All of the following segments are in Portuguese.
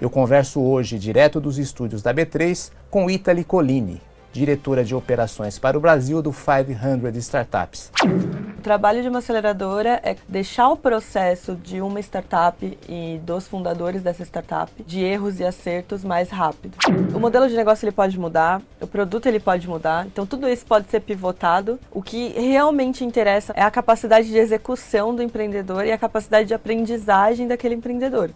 Eu converso hoje, direto dos estúdios da B3, com Italy Colini, diretora de operações para o Brasil do 500 Startups. O trabalho de uma aceleradora é deixar o processo de uma startup e dos fundadores dessa startup de erros e acertos mais rápido. O modelo de negócio ele pode mudar, o produto ele pode mudar, então tudo isso pode ser pivotado. O que realmente interessa é a capacidade de execução do empreendedor e a capacidade de aprendizagem daquele empreendedor.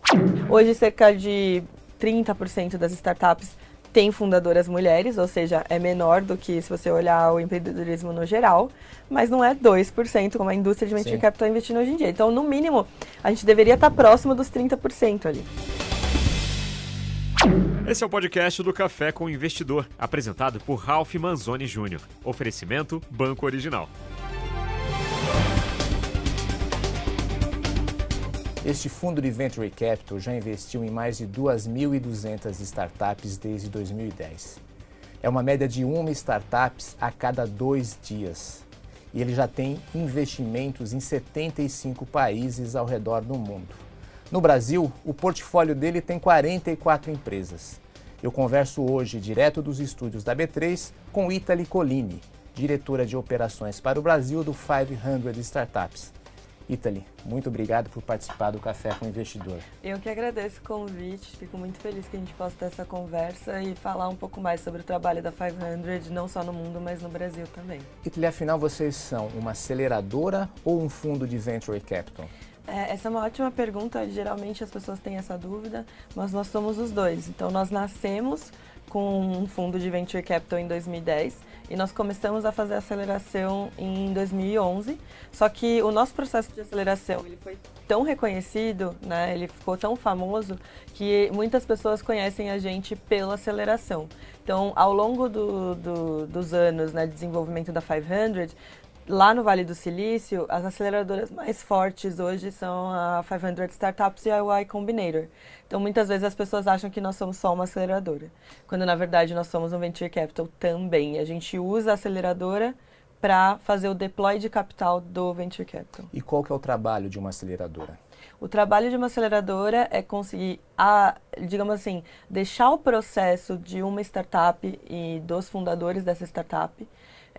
Hoje cerca de 30% das startups tem fundadoras mulheres, ou seja, é menor do que se você olhar o empreendedorismo no geral, mas não é 2% como a indústria de venture capital está investindo hoje em dia. Então, no mínimo, a gente deveria estar próximo dos 30% ali. Esse é o podcast do Café com o Investidor, apresentado por Ralph Manzoni Jr. Oferecimento Banco Original. Este fundo de Venture Capital já investiu em mais de 2.200 startups desde 2010. É uma média de uma startup a cada dois dias. E ele já tem investimentos em 75 países ao redor do mundo. No Brasil, o portfólio dele tem 44 empresas. Eu converso hoje, direto dos estúdios da B3, com Italy Colini, diretora de operações para o Brasil do 500 Startups. Italy, muito obrigado por participar do Café com o Investidor. Eu que agradeço o convite, fico muito feliz que a gente possa ter essa conversa e falar um pouco mais sobre o trabalho da 500, não só no mundo, mas no Brasil também. Italy, afinal, vocês são uma aceleradora ou um fundo de Venture Capital? É, essa é uma ótima pergunta, geralmente as pessoas têm essa dúvida, mas nós somos os dois. Então, nós nascemos com um fundo de Venture Capital em 2010 e nós começamos a fazer aceleração em 2011. Só que o nosso processo de aceleração ele foi tão reconhecido, né, ele ficou tão famoso que muitas pessoas conhecem a gente pela aceleração. Então, ao longo do, do, dos anos né, de desenvolvimento da 500, lá no Vale do Silício, as aceleradoras mais fortes hoje são a 500 Startups e a Y Combinator. Então, muitas vezes as pessoas acham que nós somos só uma aceleradora, quando na verdade nós somos um venture capital também. A gente usa a aceleradora para fazer o deploy de capital do venture capital. E qual que é o trabalho de uma aceleradora? O trabalho de uma aceleradora é conseguir, a, digamos assim, deixar o processo de uma startup e dos fundadores dessa startup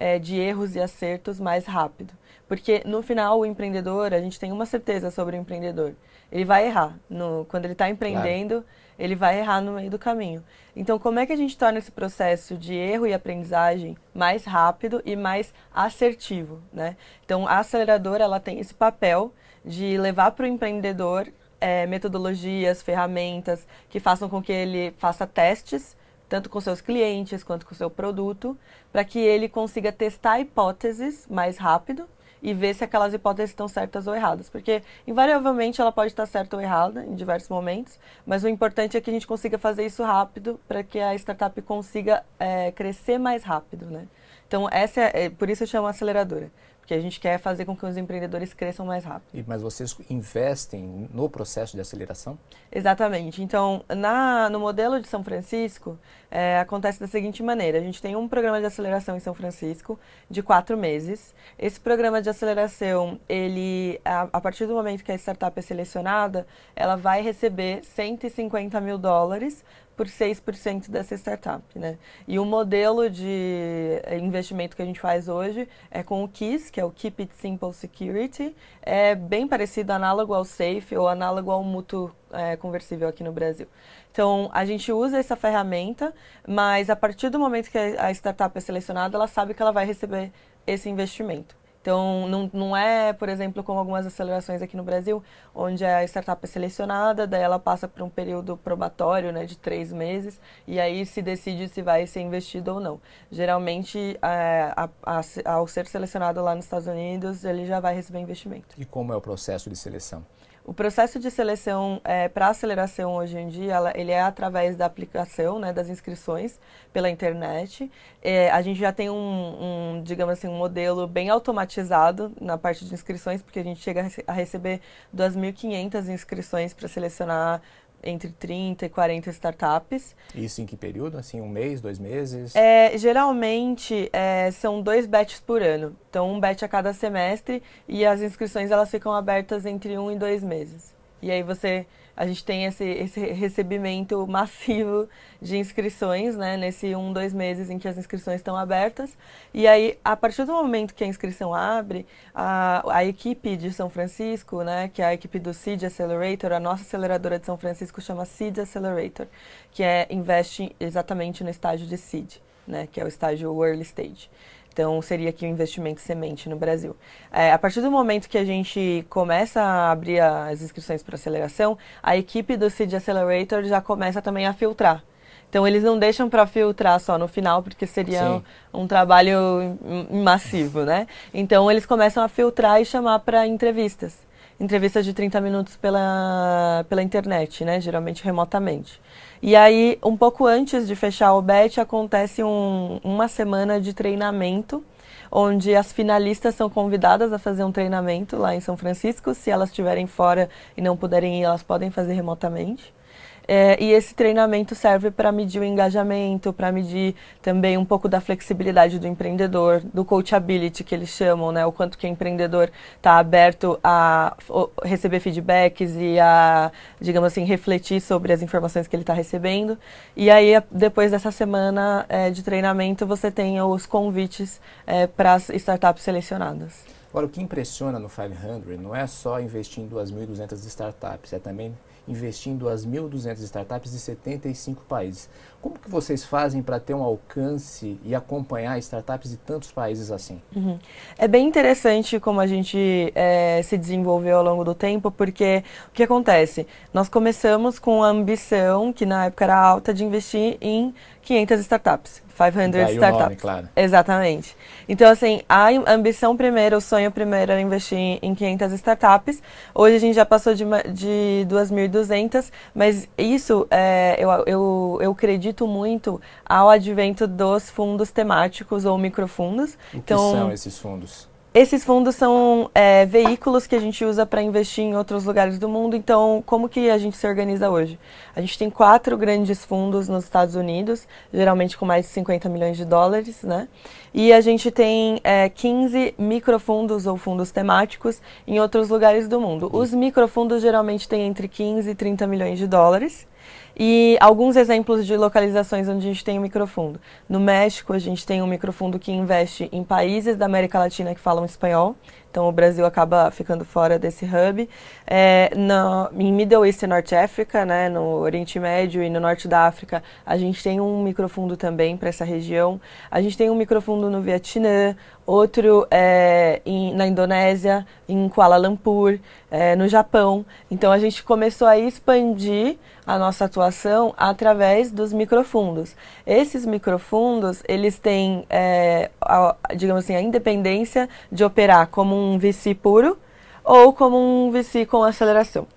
é, de erros e acertos mais rápido. Porque no final o empreendedor, a gente tem uma certeza sobre o empreendedor ele vai errar. No, quando ele está empreendendo, claro. ele vai errar no meio do caminho. Então, como é que a gente torna esse processo de erro e aprendizagem mais rápido e mais assertivo, né? Então, a aceleradora, ela tem esse papel de levar para o empreendedor é, metodologias, ferramentas que façam com que ele faça testes, tanto com seus clientes quanto com seu produto, para que ele consiga testar hipóteses mais rápido e ver se aquelas hipóteses estão certas ou erradas. Porque, invariavelmente, ela pode estar certa ou errada em diversos momentos, mas o importante é que a gente consiga fazer isso rápido para que a startup consiga é, crescer mais rápido, né? Então, essa é, é, por isso eu chamo aceleradora porque a gente quer fazer com que os empreendedores cresçam mais rápido. Mas vocês investem no processo de aceleração? Exatamente. Então, na, no modelo de São Francisco, é, acontece da seguinte maneira: a gente tem um programa de aceleração em São Francisco de quatro meses. Esse programa de aceleração, ele, a, a partir do momento que a startup é selecionada, ela vai receber 150 mil dólares por 6% dessa startup, né? E o modelo de investimento que a gente faz hoje é com o KISS, que é o Keep It Simple Security, é bem parecido, análogo ao Safe ou análogo ao Mútuo é, Conversível aqui no Brasil. Então, a gente usa essa ferramenta, mas a partir do momento que a startup é selecionada, ela sabe que ela vai receber esse investimento. Então, não, não é, por exemplo, como algumas acelerações aqui no Brasil, onde a startup é selecionada, daí ela passa por um período probatório né, de três meses, e aí se decide se vai ser investido ou não. Geralmente, é, a, a, ao ser selecionado lá nos Estados Unidos, ele já vai receber investimento. E como é o processo de seleção? O processo de seleção é, para aceleração hoje em dia, ela, ele é através da aplicação, né, das inscrições pela internet. É, a gente já tem um, um, digamos assim, um modelo bem automatizado na parte de inscrições, porque a gente chega a receber 2.500 inscrições para selecionar entre 30 e 40 startups. Isso em que período? Assim, um mês, dois meses? É, geralmente é, são dois batches por ano. Então, um batch a cada semestre e as inscrições elas ficam abertas entre um e dois meses. E aí você a gente tem esse, esse recebimento massivo de inscrições, né, nesse um, dois meses em que as inscrições estão abertas. E aí, a partir do momento que a inscrição abre, a, a equipe de São Francisco, né, que é a equipe do Seed Accelerator, a nossa aceleradora de São Francisco chama Seed Accelerator, que é investe exatamente no estágio de Seed, né, que é o estágio early stage. Então, seria aqui o um investimento semente no Brasil. É, a partir do momento que a gente começa a abrir as inscrições para aceleração, a equipe do Seed Accelerator já começa também a filtrar. Então, eles não deixam para filtrar só no final, porque seria um, um, trabalho massivo, né? Então, eles começam a filtrar e chamar para entrevistas. Entrevistas de 30 minutos pela, pela internet, né? Geralmente remotamente. E aí, um pouco antes de fechar o BET, acontece um, uma semana de treinamento, onde as finalistas são convidadas a fazer um treinamento lá em São Francisco. Se elas estiverem fora e não puderem ir, elas podem fazer remotamente. É, e esse treinamento serve para medir o engajamento, para medir também um pouco da flexibilidade do empreendedor, do coachability que eles chamam, né? O quanto que o empreendedor está aberto a receber feedbacks e a, digamos assim, refletir sobre as informações que ele está recebendo. E aí, depois dessa semana é, de treinamento, você tem os convites é, para as startups selecionadas. Agora, o que impressiona no 500 não é só investir em 2.200 startups, é também investindo as 1.200 startups de 75 países. Como que vocês fazem para ter um alcance e acompanhar startups de tantos países assim? Uhum. É bem interessante como a gente é, se desenvolveu ao longo do tempo, porque o que acontece? Nós começamos com a ambição, que na época era alta, de investir em 500 startups. 500 Daí startups. Nome, claro. Exatamente. Então, assim, a ambição primeiro, o sonho primeiro era investir em 500 startups. Hoje a gente já passou de, de 2.200, mas isso é, eu, eu, eu acredito muito ao advento dos fundos temáticos ou microfundos. O que então, são esses fundos? Esses fundos são é, veículos que a gente usa para investir em outros lugares do mundo. Então, como que a gente se organiza hoje? A gente tem quatro grandes fundos nos Estados Unidos, geralmente com mais de 50 milhões de dólares, né? E a gente tem é, 15 microfundos ou fundos temáticos em outros lugares do mundo. Os microfundos geralmente têm entre 15 e 30 milhões de dólares. E alguns exemplos de localizações onde a gente tem um microfundo. No México, a gente tem um microfundo que investe em países da América Latina que falam espanhol. Então, o Brasil acaba ficando fora desse hub. É, no, em Middle East e Norte África, né, no Oriente Médio e no Norte da África, a gente tem um microfundo também para essa região. A gente tem um microfundo no Vietnã, outro é, em, na Indonésia, em Kuala Lumpur, é, no Japão. Então, a gente começou a expandir a nossa atuação através dos microfundos. Esses microfundos, eles têm, é, a, digamos assim, a independência de operar como um VC puro ou como um VC com aceleração.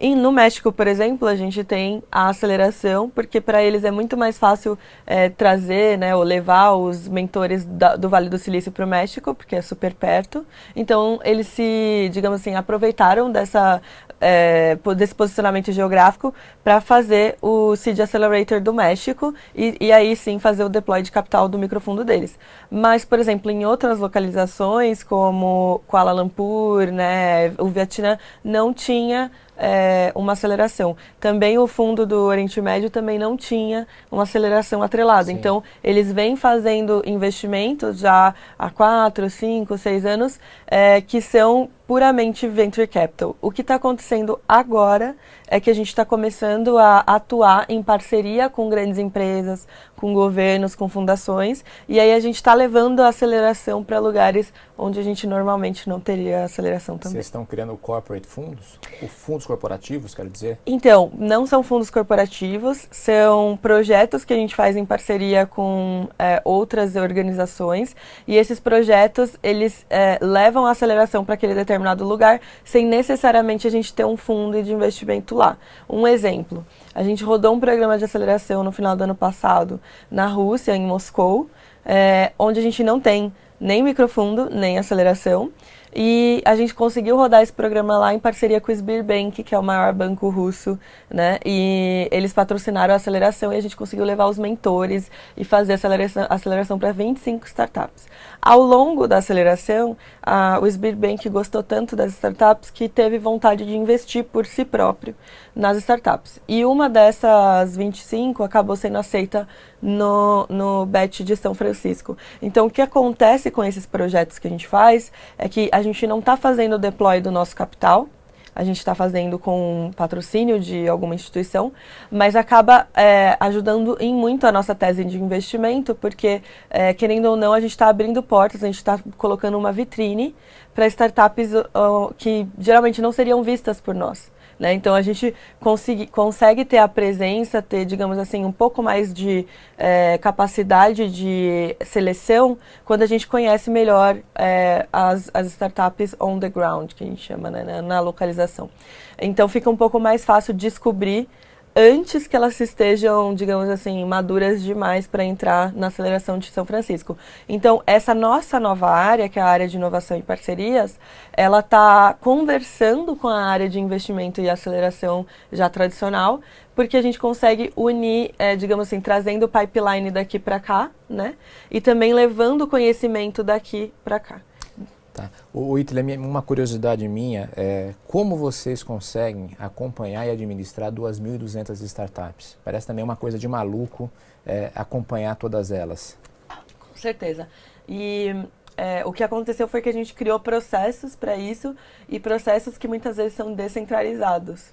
E no México, por exemplo, a gente tem a aceleração, porque para eles é muito mais fácil é, trazer né, ou levar os mentores da, do Vale do Silício para o México, porque é super perto. Então, eles se, digamos assim, aproveitaram dessa, é, desse posicionamento geográfico para fazer o Seed Accelerator do México e, e aí sim fazer o deploy de capital do microfundo deles. Mas, por exemplo, em outras localizações, como Kuala Lumpur, né, o Vietnã, não tinha é, uma aceleração. Também o fundo do Oriente Médio também não tinha uma aceleração atrelada. Sim. Então, eles vêm fazendo investimentos já há quatro, cinco, seis anos é, que são puramente venture capital. O que está acontecendo agora é que a gente está começando a atuar em parceria com grandes empresas, com governos, com fundações, e aí a gente está levando a aceleração para lugares onde a gente normalmente não teria aceleração também. Vocês estão criando corporate fundos? Fundos corporativos, quero dizer? Então, não são fundos corporativos, são projetos que a gente faz em parceria com é, outras organizações, e esses projetos, eles é, levam a aceleração para aquele determinado determinado lugar, sem necessariamente a gente ter um fundo de investimento lá. Um exemplo, a gente rodou um programa de aceleração no final do ano passado na Rússia, em Moscou, é, onde a gente não tem nem microfundo, nem aceleração. E a gente conseguiu rodar esse programa lá em parceria com o Sberbank, que é o maior banco russo, né? E eles patrocinaram a aceleração e a gente conseguiu levar os mentores e fazer aceleração, aceleração para 25 startups. Ao longo da aceleração, a, o Sberbank gostou tanto das startups que teve vontade de investir por si próprio nas startups. E uma dessas 25 acabou sendo aceita no, no BET de São Francisco. Então, o que acontece com esses projetos que a gente faz é que a gente não está fazendo o deploy do nosso capital, a gente está fazendo com patrocínio de alguma instituição, mas acaba é, ajudando em muito a nossa tese de investimento, porque, é, querendo ou não, a gente está abrindo portas, a gente está colocando uma vitrine para startups uh, que geralmente não seriam vistas por nós. Né? Então a gente consegui, consegue ter a presença, ter, digamos assim, um pouco mais de é, capacidade de seleção quando a gente conhece melhor é, as, as startups on the ground, que a gente chama, né, na localização. Então fica um pouco mais fácil descobrir antes que elas estejam, digamos assim, maduras demais para entrar na aceleração de São Francisco. Então, essa nossa nova área, que é a área de inovação e parcerias, ela está conversando com a área de investimento e aceleração já tradicional, porque a gente consegue unir, é, digamos assim, trazendo o pipeline daqui para cá, né? E também levando o conhecimento daqui para cá. Tá. O, Hitler, uma curiosidade minha é como vocês conseguem acompanhar e administrar 2.200 startups? Parece também uma coisa de maluco é, acompanhar todas elas. Com certeza. E é, o que aconteceu foi que a gente criou processos para isso e processos que muitas vezes são descentralizados.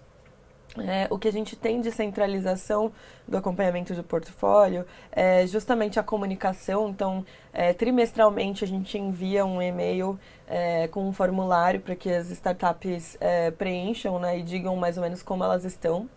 É, o que a gente tem de centralização do acompanhamento do portfólio é justamente a comunicação. Então, é, trimestralmente a gente envia um e-mail é, com um formulário para que as startups é, preencham né, e digam mais ou menos como elas estão.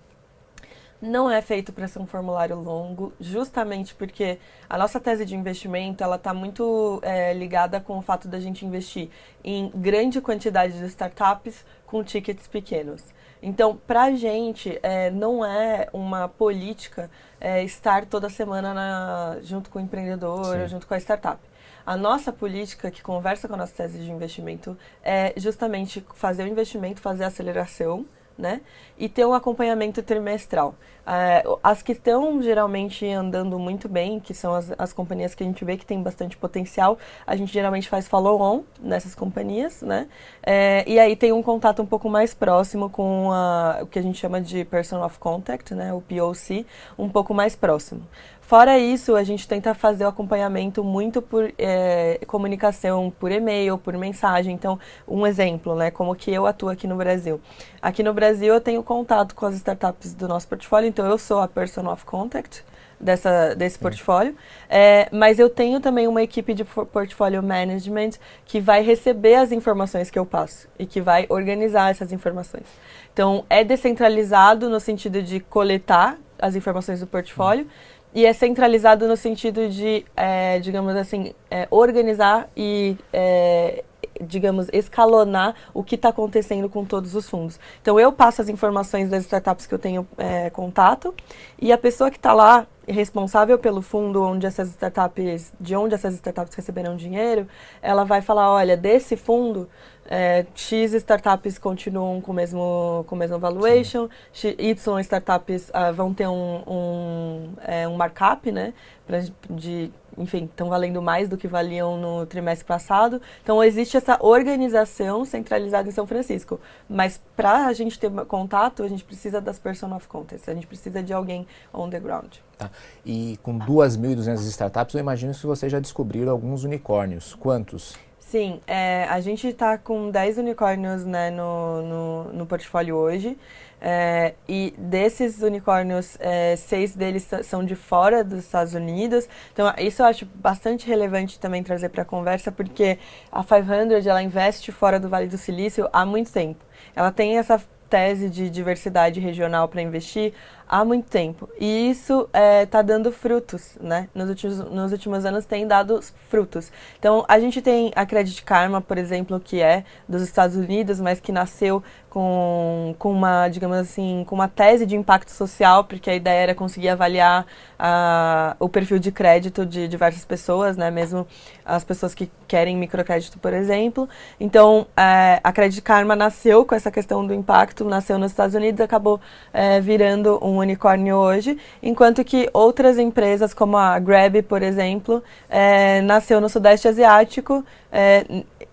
Não é feito para ser um formulário longo, justamente porque a nossa tese de investimento ela está muito é, ligada com o fato da gente investir em grande quantidade de startups com tickets pequenos. Então, para a gente, é, não é uma política é, estar toda semana na, junto com o empreendedor, Sim. junto com a startup. A nossa política, que conversa com a nossa tese de investimento, é justamente fazer o investimento, fazer a aceleração, né? E ter um acompanhamento trimestral. É, as que estão geralmente andando muito bem, que são as, as companhias que a gente vê que tem bastante potencial, a gente geralmente faz follow-on nessas companhias, né? É, e aí tem um contato um pouco mais próximo com a, o que a gente chama de Person of Contact, né? O POC, um pouco mais próximo. Fora isso, a gente tenta fazer o acompanhamento muito por é, comunicação, por e-mail, por mensagem. Então, um exemplo, né? Como que eu atuo aqui no Brasil. Aqui no Brasil, eu tenho contato com as startups do nosso portfólio, então eu sou a person of contact dessa, desse Sim. portfólio. É, mas eu tenho também uma equipe de portfólio management que vai receber as informações que eu passo e que vai organizar essas informações. Então, é descentralizado no sentido de coletar as informações do portfólio. Sim e é centralizado no sentido de, é, digamos assim, é, organizar e, é, digamos, escalonar o que está acontecendo com todos os fundos. Então, eu passo as informações das startups que eu tenho é, contato e a pessoa que está lá responsável pelo fundo onde essas startups, de onde essas startups receberão dinheiro, ela vai falar, olha, desse fundo é, X startups continuam com o mesmo, com o mesmo valuation, X, Y startups uh, vão ter um, um, é, um markup, né? Pra, de, enfim, estão valendo mais do que valiam no trimestre passado. Então, existe essa organização centralizada em São Francisco. Mas para a gente ter contato, a gente precisa das person of context, a gente precisa de alguém on the ground. Tá. E com 2.200 startups, eu imagino que vocês já descobriram alguns unicórnios. Quantos? Sim, é, a gente está com 10 unicórnios né, no, no, no portfólio hoje. É, e desses unicórnios, é, seis deles são de fora dos Estados Unidos. Então, isso eu acho bastante relevante também trazer para a conversa, porque a 500 ela investe fora do Vale do Silício há muito tempo. Ela tem essa tese de diversidade regional para investir há muito tempo. E isso está é, tá dando frutos, né? Nos últimos, nos últimos anos tem dado frutos. Então, a gente tem a Credit Karma, por exemplo, que é dos Estados Unidos, mas que nasceu com, com uma, digamos assim, com uma tese de impacto social, porque a ideia era conseguir avaliar uh, o perfil de crédito de diversas pessoas, né? Mesmo as pessoas que querem microcrédito, por exemplo. Então, uh, a Credit Karma nasceu com essa questão do impacto, nasceu nos Estados Unidos, acabou uh, virando um unicórnio hoje, enquanto que outras empresas, como a Grab, por exemplo, é, nasceu no Sudeste Asiático,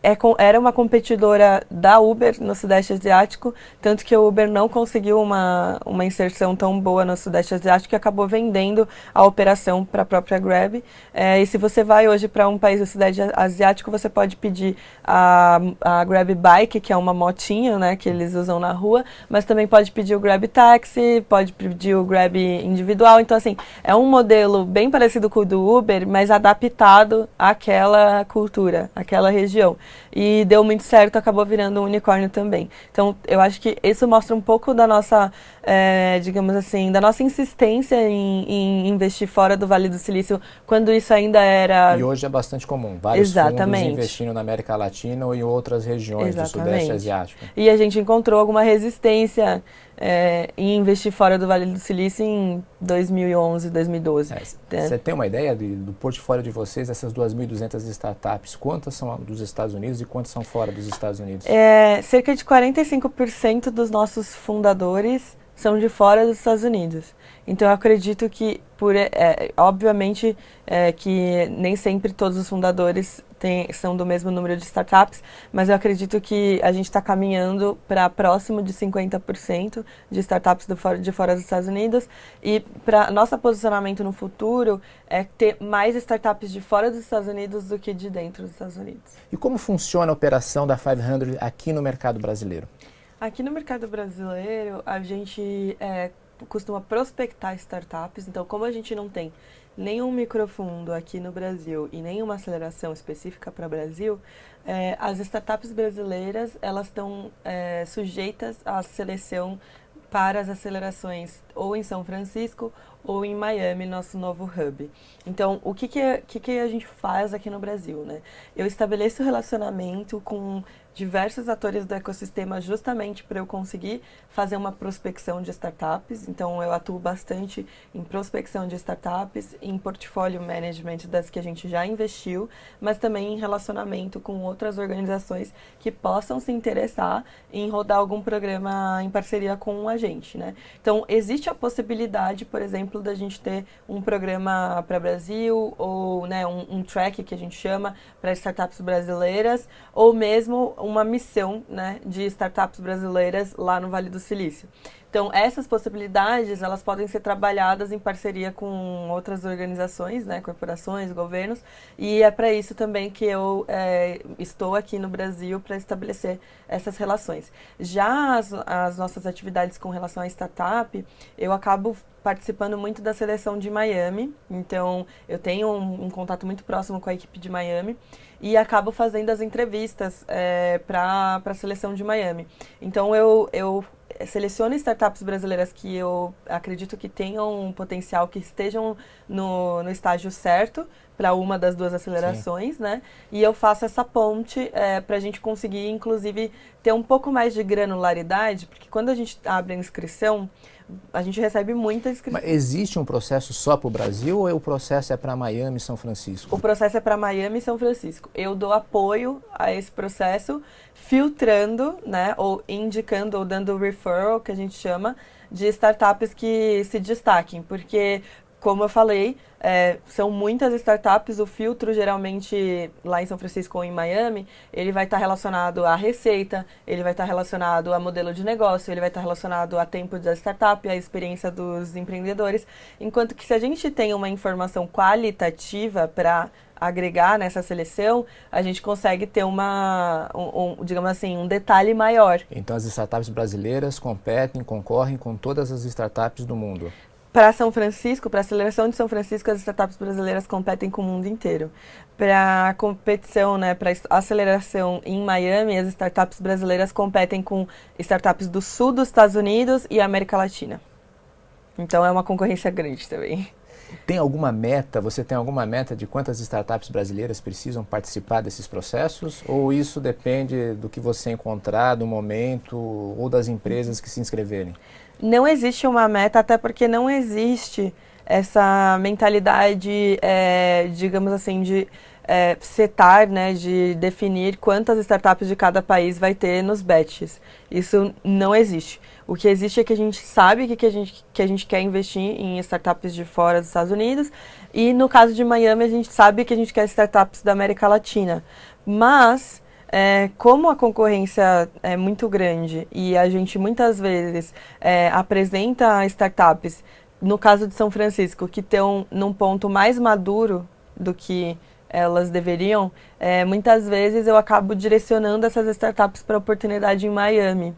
é, era uma competidora da Uber no Sudeste Asiático, tanto que o Uber não conseguiu uma, uma inserção tão boa no Sudeste Asiático que acabou vendendo a operação para a própria Grab. É, e se você vai hoje para um país do Sudeste Asiático, você pode pedir a, a Grab Bike, que é uma motinha né, que eles usam na rua, mas também pode pedir o Grab Taxi, pode pedir o Grab individual. Então, assim, é um modelo bem parecido com o do Uber, mas adaptado àquela cultura, àquela região e deu muito certo, acabou virando um unicórnio também. Então, eu acho que isso mostra um pouco da nossa, é, digamos assim, da nossa insistência em, em, investir fora do Vale do Silício, quando isso ainda era... E hoje é bastante comum, vários Exatamente. fundos investindo na América Latina ou em outras regiões Exatamente. do Sudeste Asiático. E a gente encontrou alguma resistência é, em investir fora do Vale do Silício em 2011, 2012. É, você é. tem uma ideia de, do portfólio de vocês, dessas 2.200 startups? Quantas são dos Estados Unidos e quantas são fora dos Estados Unidos? É, cerca de 45% dos nossos fundadores são de fora dos Estados Unidos. Então eu acredito que, por, é, obviamente, é, que nem sempre todos os fundadores têm, são do mesmo número de startups, mas eu acredito que a gente está caminhando para próximo de 50% de startups do de fora dos Estados Unidos. E para nosso posicionamento no futuro é ter mais startups de fora dos Estados Unidos do que de dentro dos Estados Unidos. E como funciona a operação da 500 aqui no mercado brasileiro? Aqui no mercado brasileiro, a gente é, costuma prospectar startups. Então, como a gente não tem nenhum microfundo aqui no Brasil e nenhuma aceleração específica para o Brasil, é, as startups brasileiras elas estão é, sujeitas à seleção para as acelerações ou em São Francisco ou em Miami, nosso novo hub. Então, o que, que, que, que a gente faz aqui no Brasil? Né? Eu estabeleço relacionamento com diversos atores do ecossistema justamente para eu conseguir fazer uma prospecção de startups. Então, eu atuo bastante em prospecção de startups, em portfólio management das que a gente já investiu, mas também em relacionamento com outras organizações que possam se interessar em rodar algum programa em parceria com a gente, né? Então, existe a possibilidade, por exemplo, da gente ter um programa para Brasil ou né, um, um track que a gente chama para startups brasileiras ou mesmo uma missão né, de startups brasileiras lá no Vale do Silício. Então, essas possibilidades, elas podem ser trabalhadas em parceria com outras organizações, né, corporações, governos, e é para isso também que eu é, estou aqui no Brasil para estabelecer essas relações. Já as, as nossas atividades com relação à startup, eu acabo participando muito da seleção de Miami, então eu tenho um, um contato muito próximo com a equipe de Miami e acabo fazendo as entrevistas é, para a seleção de Miami. Então eu, eu seleciono startups brasileiras que eu acredito que tenham um potencial, que estejam no, no estágio certo para uma das duas acelerações, Sim. né? E eu faço essa ponte é, para a gente conseguir, inclusive, ter um pouco mais de granularidade, porque quando a gente abre a inscrição, a gente recebe muita inscrição. Mas existe um processo só para o Brasil ou o processo é para Miami e São Francisco? O processo é para Miami e São Francisco. Eu dou apoio a esse processo, filtrando, né, ou indicando ou dando referral, que a gente chama, de startups que se destaquem, porque como eu falei, é, são muitas startups. O filtro, geralmente, lá em São Francisco ou em Miami, ele vai estar relacionado à receita, ele vai estar relacionado a modelo de negócio, ele vai estar relacionado a tempo da startup, a experiência dos empreendedores. Enquanto que se a gente tem uma informação qualitativa para agregar nessa seleção, a gente consegue ter uma, um, um, digamos assim, um detalhe maior. Então as startups brasileiras competem, concorrem com todas as startups do mundo para São Francisco, para a aceleração de São Francisco, as startups brasileiras competem com o mundo inteiro. Para a competição, né, para a aceleração em Miami, as startups brasileiras competem com startups do sul dos Estados Unidos e América Latina. Então é uma concorrência grande também. Tem alguma meta, você tem alguma meta de quantas startups brasileiras precisam participar desses processos? Ou isso depende do que você encontrar, do momento ou das empresas que se inscreverem? Não existe uma meta, até porque não existe essa mentalidade, é, digamos assim, de é, setar, né, de definir quantas startups de cada país vai ter nos batches. Isso não existe. O que existe é que a gente sabe que, que, a, gente, que a gente quer investir em startups de fora dos Estados Unidos e no caso de Miami a gente sabe que a gente quer startups da América Latina. Mas é, como a concorrência é muito grande e a gente muitas vezes é, apresenta startups, no caso de São Francisco, que estão num ponto mais maduro do que elas deveriam, é, muitas vezes eu acabo direcionando essas startups para oportunidade em Miami.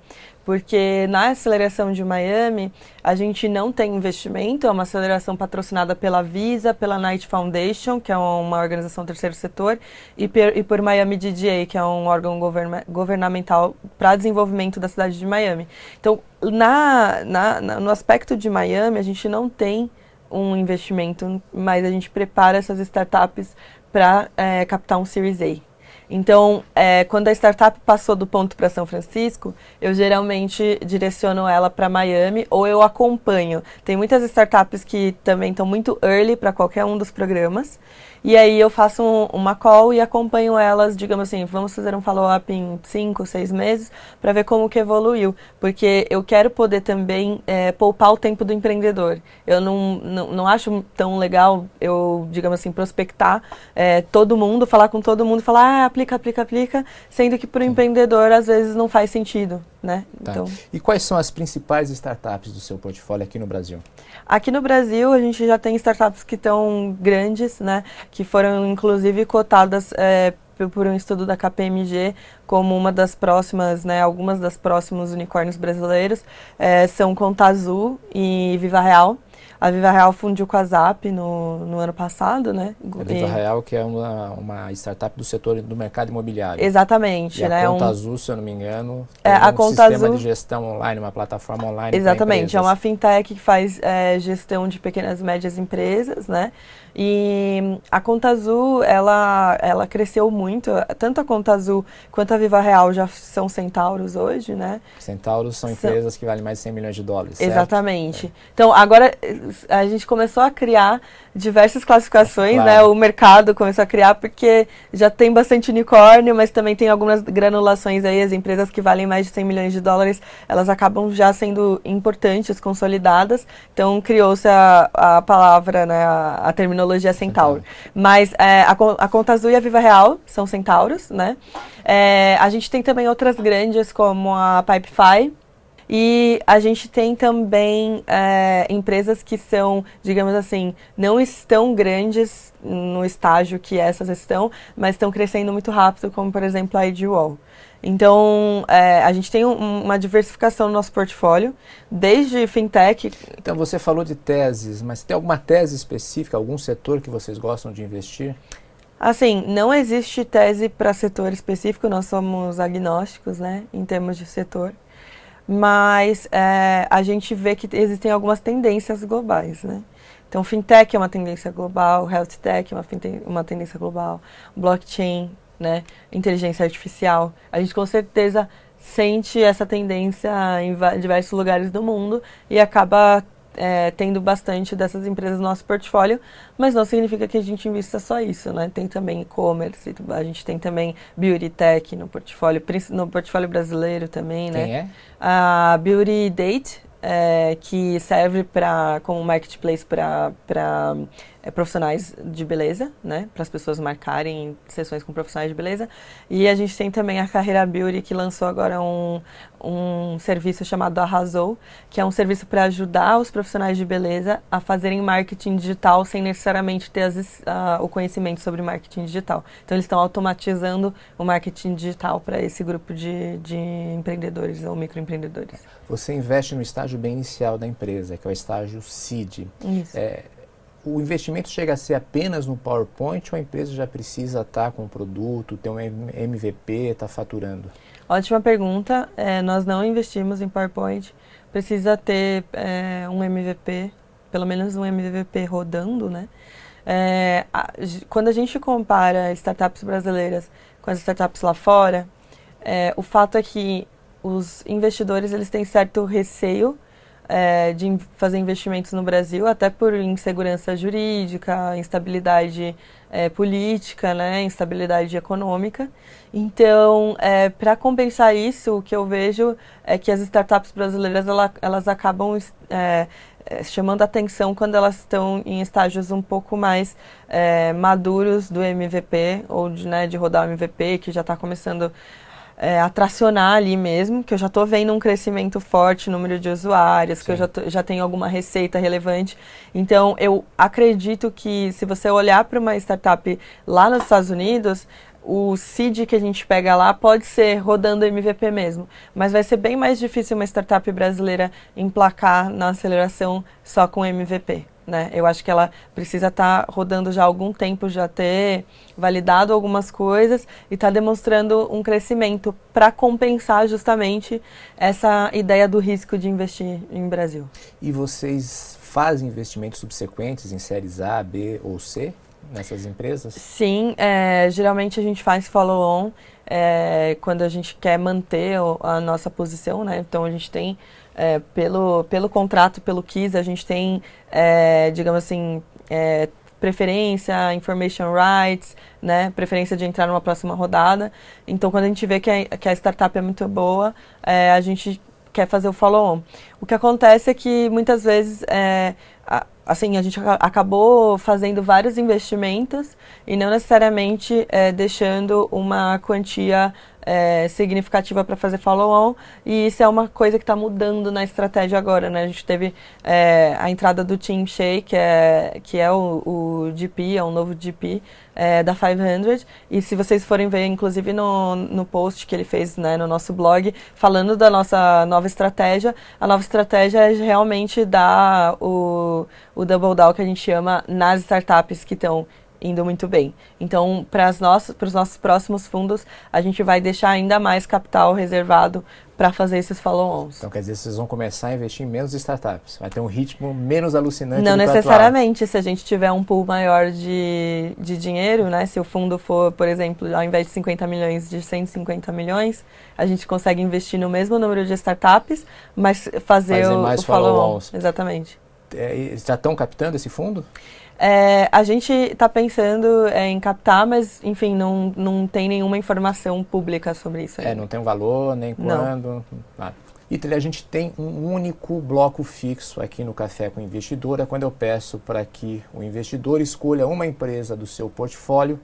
Porque na aceleração de Miami, a gente não tem investimento, é uma aceleração patrocinada pela Visa, pela Knight Foundation, que é uma organização terceiro setor, e, per, e por Miami DDA, que é um órgão govern, governamental para desenvolvimento da cidade de Miami. Então, na, na, na, no aspecto de Miami, a gente não tem um investimento, mas a gente prepara essas startups para é, captar um Series A. Então, é, quando a startup passou do ponto para São Francisco, eu geralmente direciono ela para Miami ou eu acompanho. Tem muitas startups que também estão muito early para qualquer um dos programas. E aí eu faço um, uma call e acompanho elas, digamos assim, vamos fazer um follow-up em cinco, seis meses para ver como que evoluiu. Porque eu quero poder também é, poupar o tempo do empreendedor. Eu não, não, não acho tão legal eu, digamos assim, prospectar é, todo mundo, falar com todo mundo, falar, ah, aplica, aplica, aplica, sendo que para o empreendedor às vezes não faz sentido. Né? Tá. Então, e quais são as principais startups do seu portfólio aqui no Brasil? Aqui no Brasil a gente já tem startups que estão grandes, né? que foram inclusive cotadas é, por um estudo da KPMG como uma das próximas, né, algumas das próximos unicórnios brasileiros é, são Conta Azul e Viva Real. A Viva Real fundiu com a Zap no, no ano passado, né? A Viva e... Real, que é uma, uma startup do setor do mercado imobiliário. Exatamente. E né? a Conta um... Azul, se eu não me engano, é, a um Conta sistema Azul... de gestão online, uma plataforma online Exatamente, é uma fintech que faz é, gestão de pequenas e médias empresas, né? E a Conta Azul, ela, ela cresceu muito. Tanto a Conta Azul quanto a Viva Real já são centauros hoje, né? Centauros são, são... empresas que valem mais de 100 milhões de dólares? Exatamente. É. Então, agora a gente começou a criar diversas classificações, né? claro. né? O mercado começou a criar porque já tem bastante unicórnio, mas também tem algumas granulações aí. As empresas que valem mais de 100 milhões de dólares, elas acabam já sendo importantes, consolidadas. Então, criou-se a, a palavra, né? A, a terminologia centauro. Mas é, a, a Conta Azul e a Viva Real são centauros, né? É, a gente tem também outras grandes, como a Pipefy, e a gente tem também é, empresas que são, digamos assim, não estão grandes no estágio que essas estão, mas estão crescendo muito rápido, como por exemplo a IDWall. Então, é, a gente tem um, uma diversificação no nosso portfólio, desde fintech. Então, você falou de teses, mas tem alguma tese específica, algum setor que vocês gostam de investir? Assim, não existe tese para setor específico, nós somos agnósticos, né, em termos de setor mas é, a gente vê que existem algumas tendências globais, né? Então, fintech é uma tendência global, health tech é uma, uma tendência global, blockchain, né? Inteligência artificial. A gente com certeza sente essa tendência em diversos lugares do mundo e acaba é, tendo bastante dessas empresas no nosso portfólio, mas não significa que a gente invista só isso, né? Tem também e-commerce, a gente tem também beauty tech no portfólio, no portfólio brasileiro também, né? Quem é? A Beauty Date, é, que serve para como marketplace para é, profissionais de beleza, né? Para as pessoas marcarem sessões com profissionais de beleza. E a gente tem também a Carreira Beauty, que lançou agora um, um serviço chamado Arrasou, que é um serviço para ajudar os profissionais de beleza a fazerem marketing digital sem necessariamente ter as, o conhecimento sobre marketing digital. Então, eles estão automatizando o marketing digital para esse grupo de, de empreendedores ou microempreendedores. Você investe no estágio bem inicial da empresa, que é o estágio seed. Isso. É, o investimento chega a ser apenas no PowerPoint ou a empresa já precisa estar tá com o produto, ter um MVP, estar tá faturando? Ótima pergunta. É, nós não investimos em PowerPoint precisa ter é, um MVP, pelo menos um MVP rodando, né? É, a, quando a gente compara startups brasileiras com as startups lá fora, é, o fato é que os investidores eles têm certo receio é, de fazer investimentos no Brasil, até por insegurança jurídica, instabilidade é, política, né, instabilidade econômica. Então, é, para compensar isso, o que eu vejo é que as startups brasileiras ela, elas acabam é, é, chamando atenção quando elas estão em estágios um pouco mais é, maduros do MVP ou de, né, de rodar o MVP, que já está começando é, atracionar ali mesmo, que eu já estou vendo um crescimento forte, número de usuários, Sim. que eu já, tô, já tenho alguma receita relevante. Então, eu acredito que se você olhar para uma startup lá nos Estados Unidos, o seed que a gente pega lá pode ser rodando MVP mesmo, mas vai ser bem mais difícil uma startup brasileira emplacar na aceleração só com MVP. Né? Eu acho que ela precisa estar tá rodando já há algum tempo, já ter validado algumas coisas e está demonstrando um crescimento para compensar justamente essa ideia do risco de investir em Brasil. E vocês fazem investimentos subsequentes em séries A, B ou C nessas empresas? Sim, é, geralmente a gente faz follow-on é, quando a gente quer manter a nossa posição, né? Então a gente tem é, pelo, pelo contrato, pelo KISS, a gente tem, é, digamos assim, é, preferência, information rights, né, preferência de entrar numa próxima rodada. Então, quando a gente vê que a, que a startup é muito boa, é, a gente quer fazer o follow-on. O que acontece é que muitas vezes, é, assim, a gente acabou fazendo vários investimentos e não necessariamente é, deixando uma quantia é, significativa para fazer follow-on e isso é uma coisa que está mudando na estratégia agora, né? A gente teve é, a entrada do Team Shea, que é, que é o, o GP, é um novo GP é, da 500 e se vocês forem ver, inclusive no, no post que ele fez né, no nosso blog, falando da nossa nova estratégia, a nova estratégia é realmente dar o, o double down que a gente chama nas startups que estão indo muito bem. Então, para os nossos próximos fundos, a gente vai deixar ainda mais capital reservado para fazer esses follow-ons. Então, quer dizer, vocês vão começar a investir em menos startups. Vai ter um ritmo menos alucinante Não necessariamente. Se a gente tiver um pool maior de, de dinheiro, né? Se o fundo for, por exemplo, ao invés de 50 milhões, de 150 milhões, a gente consegue investir no mesmo número de startups, mas fazer, fazer o, o follow-on. Exatamente. É, já estão captando esse fundo? É, a gente está pensando é, em captar, mas, enfim, não, não tem nenhuma informação pública sobre isso. Ainda. É, não tem um valor, nem quando, nada. A gente tem um único bloco fixo aqui no Café com Investidor, é quando eu peço para que o investidor escolha uma empresa do seu portfólio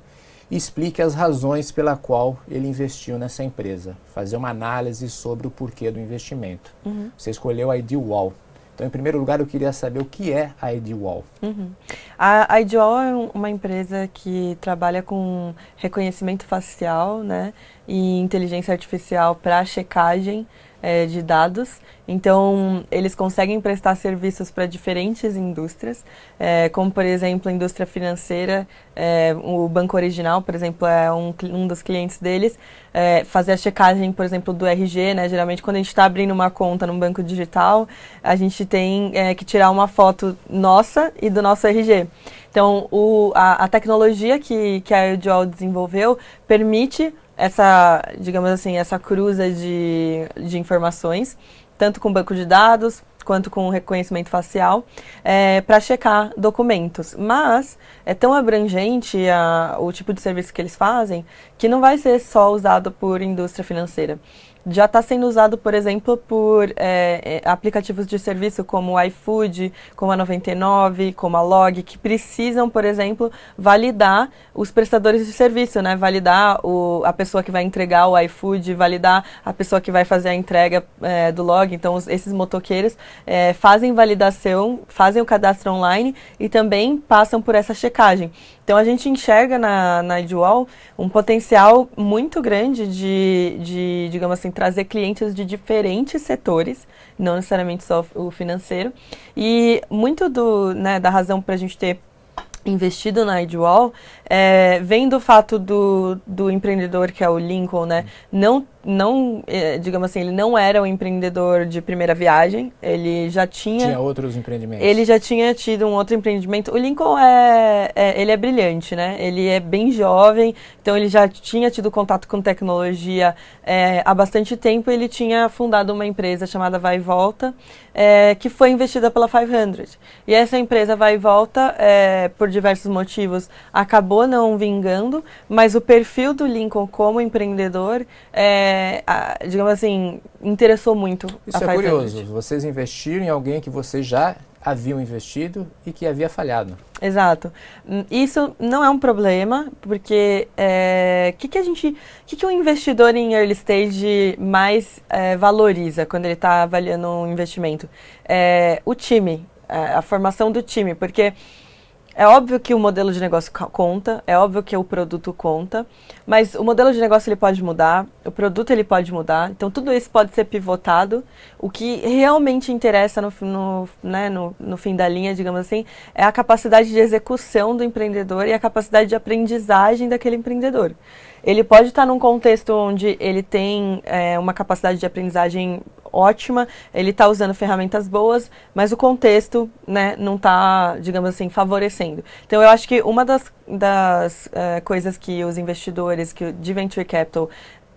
e explique as razões pela qual ele investiu nessa empresa. Fazer uma análise sobre o porquê do investimento. Uhum. Você escolheu a Ideal. Então, em primeiro lugar, eu queria saber o que é a Ideal. Uhum. A, a Ideal é uma empresa que trabalha com reconhecimento facial né, e inteligência artificial para checagem é, de dados. Então, eles conseguem prestar serviços para diferentes indústrias, é, como, por exemplo, a indústria financeira. É, o Banco Original, por exemplo, é um, um dos clientes deles. É, fazer a checagem, por exemplo, do RG. Né? Geralmente, quando a gente está abrindo uma conta num banco digital, a gente tem é, que tirar uma foto nossa e do nosso RG. Então, o, a, a tecnologia que, que a Udual desenvolveu permite essa, digamos assim, essa cruza de, de informações, tanto com banco de dados quanto com reconhecimento facial, é, para checar documentos. Mas é tão abrangente a, o tipo de serviço que eles fazem que não vai ser só usado por indústria financeira já está sendo usado, por exemplo, por é, é, aplicativos de serviço como o iFood, como a 99, como a Log, que precisam, por exemplo, validar os prestadores de serviço, né? Validar o, a pessoa que vai entregar o iFood, validar a pessoa que vai fazer a entrega é, do Log. Então, os, esses motoqueiros é, fazem validação, fazem o cadastro online e também passam por essa checagem. Então a gente enxerga na, na Edual um potencial muito grande de, de, digamos assim, trazer clientes de diferentes setores, não necessariamente só o financeiro. E muito do, né, da razão para a gente ter investido na Ideal é, vem do fato do, do empreendedor que é o Lincoln, né, não não, é, digamos assim, ele não era um empreendedor de primeira viagem, ele já tinha... Tinha outros empreendimentos. Ele já tinha tido um outro empreendimento. O Lincoln é, é, ele é brilhante, né? Ele é bem jovem, então ele já tinha tido contato com tecnologia é, há bastante tempo. Ele tinha fundado uma empresa chamada Vai e Volta, é, que foi investida pela 500. E essa empresa Vai e Volta, é, por diversos motivos, acabou não vingando, mas o perfil do Lincoln como empreendedor, é, a, digamos assim, interessou muito Isso é curioso. Vocês investiram em alguém que você já haviam investido e que havia falhado. Exato. Hum, isso não é um problema, porque o é, que, que a gente. que, que um investidor em early stage mais é, valoriza quando ele está avaliando um investimento? É, o time, é, a formação do time, porque é óbvio que o modelo de negócio conta, é óbvio que o produto conta, mas o modelo de negócio ele pode mudar, o produto ele pode mudar, então tudo isso pode ser pivotado. O que realmente interessa no, no, né, no, no fim da linha, digamos assim, é a capacidade de execução do empreendedor e a capacidade de aprendizagem daquele empreendedor. Ele pode estar num contexto onde ele tem é, uma capacidade de aprendizagem ótima, ele está usando ferramentas boas, mas o contexto né, não está, digamos assim, favorecendo. Então, eu acho que uma das, das uh, coisas que os investidores que de Venture Capital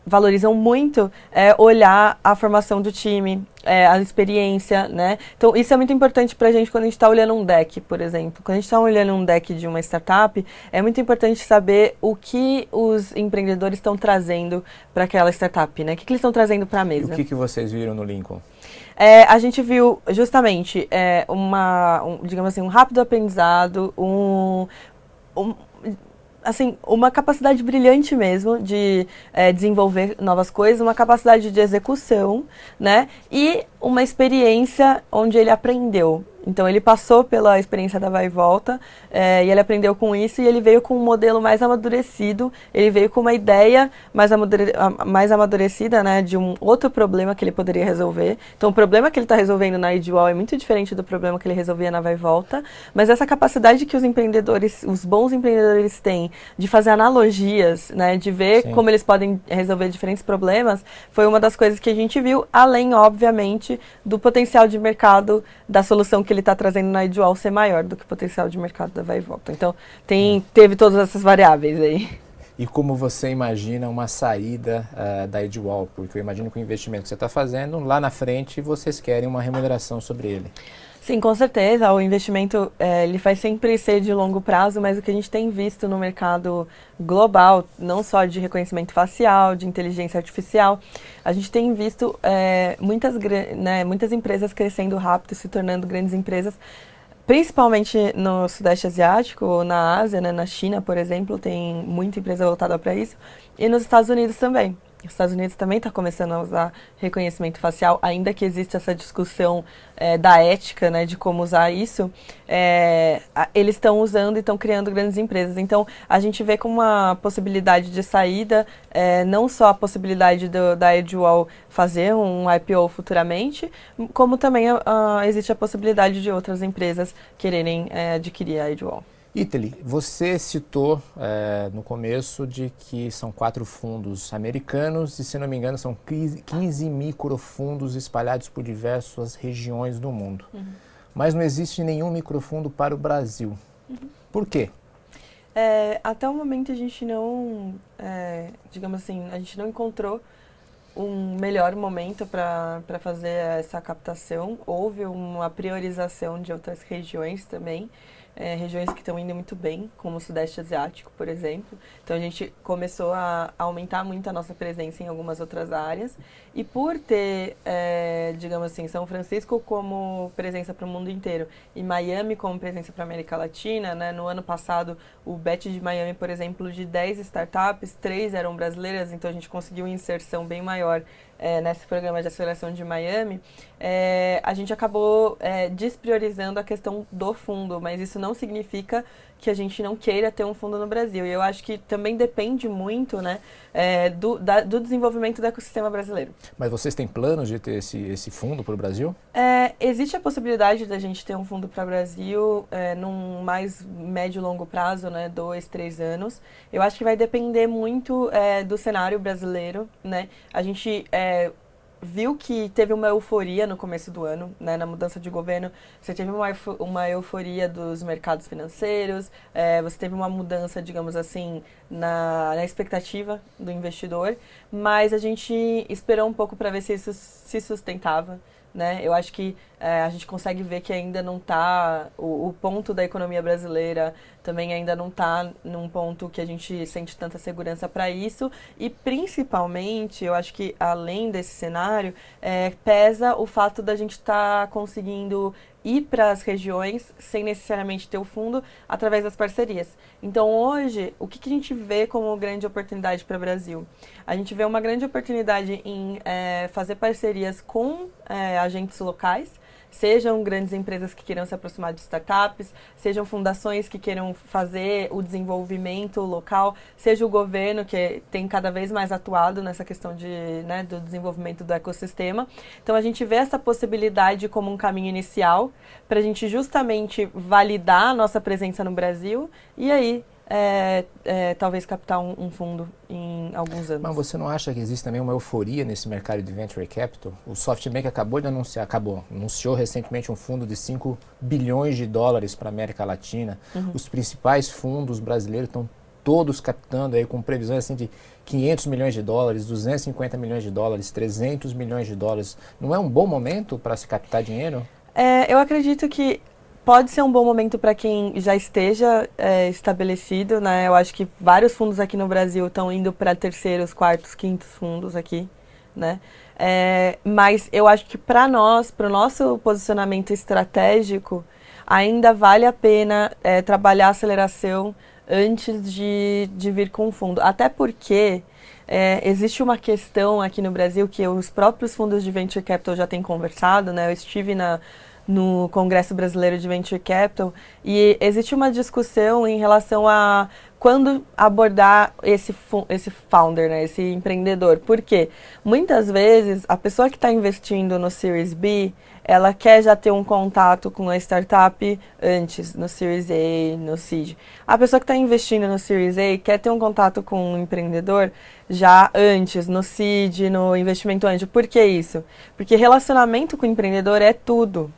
valorizam muito é olhar a formação do time, é, a experiência, né? Então, isso é muito importante para a gente quando a gente está olhando um deck, por exemplo. Quando a gente está olhando um deck de uma startup, é muito importante saber o que os empreendedores estão trazendo para aquela startup, né? O que, que eles estão trazendo para a mesa. E o que, que vocês viram no Lincoln? É, a gente viu justamente é, uma, um, digamos assim, um rápido aprendizado, um, um assim, uma capacidade brilhante mesmo de é, desenvolver novas coisas, uma capacidade de execução, né? E uma experiência onde ele aprendeu. Então ele passou pela experiência da vai e volta é, e ele aprendeu com isso e ele veio com um modelo mais amadurecido, ele veio com uma ideia mais, amadure mais amadurecida, né, de um outro problema que ele poderia resolver. Então o problema que ele está resolvendo na Ideal é muito diferente do problema que ele resolvia na vai e volta, mas essa capacidade que os empreendedores, os bons empreendedores têm de fazer analogias, né, de ver Sim. como eles podem resolver diferentes problemas, foi uma das coisas que a gente viu, além obviamente do potencial de mercado da solução que ele ele está trazendo na Idual ser maior do que o potencial de mercado da Vai e Volta. Então, tem, teve todas essas variáveis aí. E como você imagina uma saída uh, da Edwall? Porque eu imagino que o investimento que você está fazendo, lá na frente vocês querem uma remuneração sobre ele. Sim, com certeza. O investimento é, ele vai sempre ser de longo prazo, mas o que a gente tem visto no mercado global, não só de reconhecimento facial, de inteligência artificial, a gente tem visto é, muitas, né, muitas empresas crescendo rápido, se tornando grandes empresas, principalmente no Sudeste Asiático, na Ásia, né, na China, por exemplo, tem muita empresa voltada para isso, e nos Estados Unidos também. Os Estados Unidos também está começando a usar reconhecimento facial, ainda que exista essa discussão é, da ética, né, de como usar isso, é, eles estão usando e estão criando grandes empresas. Então, a gente vê como uma possibilidade de saída, é, não só a possibilidade do, da Edgewall fazer um IPO futuramente, como também a, a, existe a possibilidade de outras empresas quererem adquirir a Edgewall. Italy, você citou é, no começo de que são quatro fundos americanos e, se não me engano, são 15 microfundos espalhados por diversas regiões do mundo. Uhum. Mas não existe nenhum microfundo para o Brasil. Uhum. Por quê? É, até o momento a gente não, é, digamos assim, a gente não encontrou um melhor momento para fazer essa captação. Houve uma priorização de outras regiões também é, regiões que estão indo muito bem, como o Sudeste Asiático, por exemplo. Então a gente começou a aumentar muito a nossa presença em algumas outras áreas. E por ter, é, digamos assim, São Francisco como presença para o mundo inteiro e Miami como presença para a América Latina, né? no ano passado o bet de Miami, por exemplo, de 10 startups, 3 eram brasileiras, então a gente conseguiu uma inserção bem maior é, nesse programa de aceleração de Miami, é, a gente acabou é, despriorizando a questão do fundo, mas isso não significa que a gente não queira ter um fundo no Brasil. E eu acho que também depende muito né, é, do, da, do desenvolvimento do ecossistema brasileiro. Mas vocês têm planos de ter esse, esse fundo para o Brasil? É, existe a possibilidade da gente ter um fundo para o Brasil é, num mais médio e longo prazo, né, dois, três anos. Eu acho que vai depender muito é, do cenário brasileiro. Né? A gente é, viu que teve uma euforia no começo do ano, né, na mudança de governo. Você teve uma, uma euforia dos mercados financeiros, é, você teve uma mudança, digamos assim, na, na expectativa do investidor, mas a gente esperou um pouco para ver se isso se sustentava. Né? Eu acho que é, a gente consegue ver que ainda não está o, o, ponto da economia brasileira também ainda não está num ponto que a gente sente tanta segurança para isso e principalmente eu acho que além desse cenário é, pesa o fato da gente estar tá conseguindo ir para as regiões sem necessariamente ter o fundo através das parcerias. Então hoje o que, que a gente vê como grande oportunidade para o Brasil? A gente vê uma grande oportunidade em é, fazer parcerias com é, agentes locais sejam grandes empresas que queiram se aproximar de startups, sejam fundações que queiram fazer o desenvolvimento local, seja o governo que tem cada vez mais atuado nessa questão de, né, do desenvolvimento do ecossistema. Então a gente vê essa possibilidade como um caminho inicial para a gente justamente validar a nossa presença no Brasil e aí é, é, talvez captar um, um, fundo em alguns anos. Mas você não acha que existe também uma euforia nesse mercado de venture capital? O SoftBank acabou de anunciar, acabou, anunciou recentemente um fundo de 5 bilhões de dólares para a América Latina. Uhum. Os principais fundos brasileiros estão todos captando aí com previsões assim de 500 milhões de dólares, 250 milhões de dólares, 300 milhões de dólares. Não é um bom momento para se captar dinheiro? É, eu acredito que pode ser um bom momento para quem já esteja é, estabelecido, né? Eu acho que vários fundos aqui no Brasil estão indo para terceiros, quartos, quintos fundos aqui, né? É, mas eu acho que para nós, para o nosso posicionamento estratégico, ainda vale a pena é, trabalhar a aceleração antes de, de vir com o fundo. Até porque é, existe uma questão aqui no Brasil que os próprios fundos de venture capital já têm conversado, né? Eu estive na no Congresso Brasileiro de Venture Capital e existe uma discussão em relação a quando abordar esse, esse founder, né, esse empreendedor. Porque muitas vezes a pessoa que está investindo no Series B, ela quer já ter um contato com a startup antes, no Series A, no Seed. A pessoa que está investindo no Series A quer ter um contato com um empreendedor já antes, no Seed, no investimento anjo. Por que isso? Porque relacionamento com o empreendedor é tudo.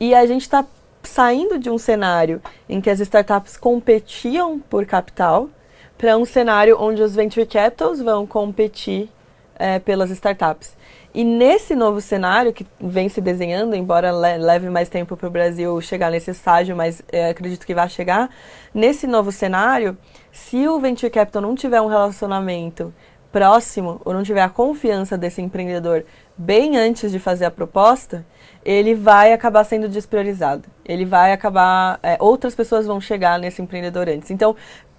E a gente está saindo de um cenário em que as startups competiam por capital para um cenário onde os venture capitals vão competir é, pelas startups. E nesse novo cenário que vem se desenhando, embora leve mais tempo para o Brasil chegar nesse estágio, mas é, acredito que vai chegar, nesse novo cenário, se o venture capital não tiver um relacionamento próximo ou não tiver a confiança desse empreendedor bem antes de fazer a proposta, ele vai acabar sendo despriorizado. Ele vai acabar. É, outras pessoas vão chegar nesse empreendedor antes. Então, o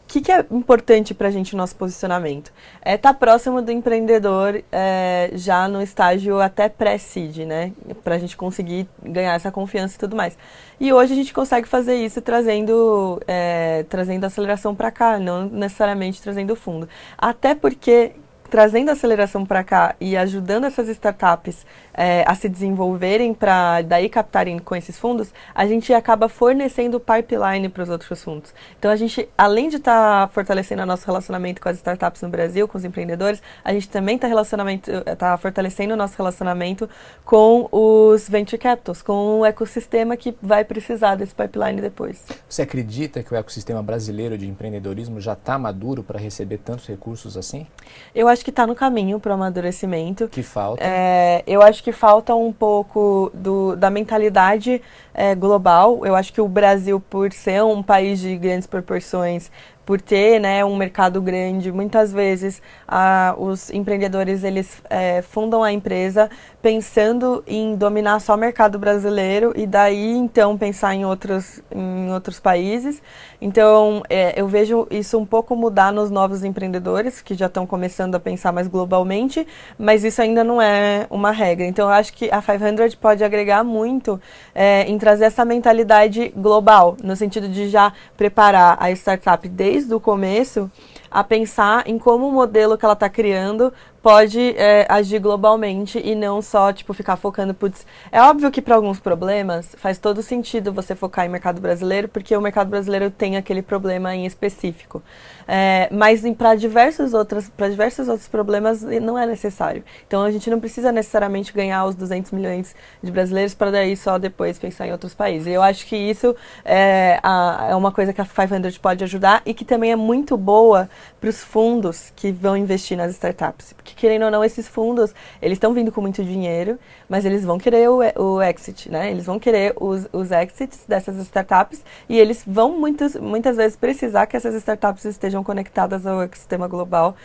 que, que, é importante para a gente, nosso posicionamento? É estar tá próximo do empreendedor é, já no estágio até pré-seed, né? Para a gente conseguir ganhar essa confiança e tudo mais. E hoje a gente consegue fazer isso trazendo, é, trazendo aceleração para cá, não necessariamente trazendo fundo. Até porque trazendo aceleração para cá e ajudando essas startups é, a se desenvolverem para daí captarem com esses fundos, a gente acaba fornecendo pipeline para os outros fundos. Então a gente, além de estar tá fortalecendo o nosso relacionamento com as startups no Brasil, com os empreendedores, a gente também está tá fortalecendo o nosso relacionamento com os venture capitals, com o ecossistema que vai precisar desse pipeline depois. Você acredita que o ecossistema brasileiro de empreendedorismo já está maduro para receber tantos recursos assim? Eu acho que está no caminho para o amadurecimento. Que falta? É, eu acho que falta um pouco do, da mentalidade é, global. Eu acho que o Brasil, por ser um país de grandes proporções, por ter né, um mercado grande, muitas vezes ah, os empreendedores eles é, fundam a empresa pensando em dominar só o mercado brasileiro e daí então pensar em outros, em outros países. Então é, eu vejo isso um pouco mudar nos novos empreendedores que já estão começando a pensar mais globalmente, mas isso ainda não é uma regra. Então eu acho que a 500 pode agregar muito é, em trazer essa mentalidade global, no sentido de já preparar a startup desde o começo a pensar em como o modelo que ela está criando pode é, agir globalmente e não só, tipo, ficar focando, putz, é óbvio que para alguns problemas faz todo sentido você focar em mercado brasileiro, porque o mercado brasileiro tem aquele problema em específico. É, mas para diversos outros, para diversos outros problemas não é necessário. Então a gente não precisa necessariamente ganhar os 200 milhões de brasileiros para daí só depois pensar em outros países. Eu acho que isso é, a, é uma coisa que a 500 pode ajudar e que também é muito boa para os fundos que vão investir nas startups. Porque querendo ou não, esses fundos, eles estão vindo com muito dinheiro, mas eles vão querer o, o exit, né? Eles vão querer os, os exits dessas startups e eles vão muitas, muitas vezes precisar que essas startups estejam conectadas ao ecossistema global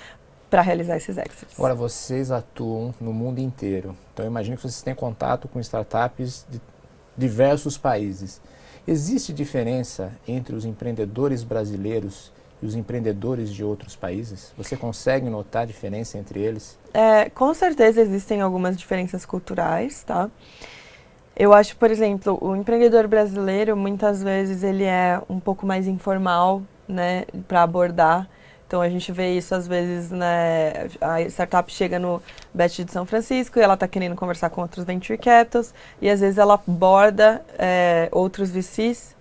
para realizar esses exits. Agora, vocês atuam no mundo inteiro. Então, eu imagino que vocês têm contato com startups de diversos países. Existe diferença entre os empreendedores brasileiros e os empreendedores de outros países? Você consegue notar a diferença entre eles? É, com certeza existem algumas diferenças culturais, tá? Eu acho, por exemplo, o empreendedor brasileiro muitas vezes ele é um pouco mais informal, né, para abordar. Então a gente vê isso às vezes, né, a startup chega no BET de São Francisco e ela está querendo conversar com outros venture capitals e às vezes ela aborda é, outros VCs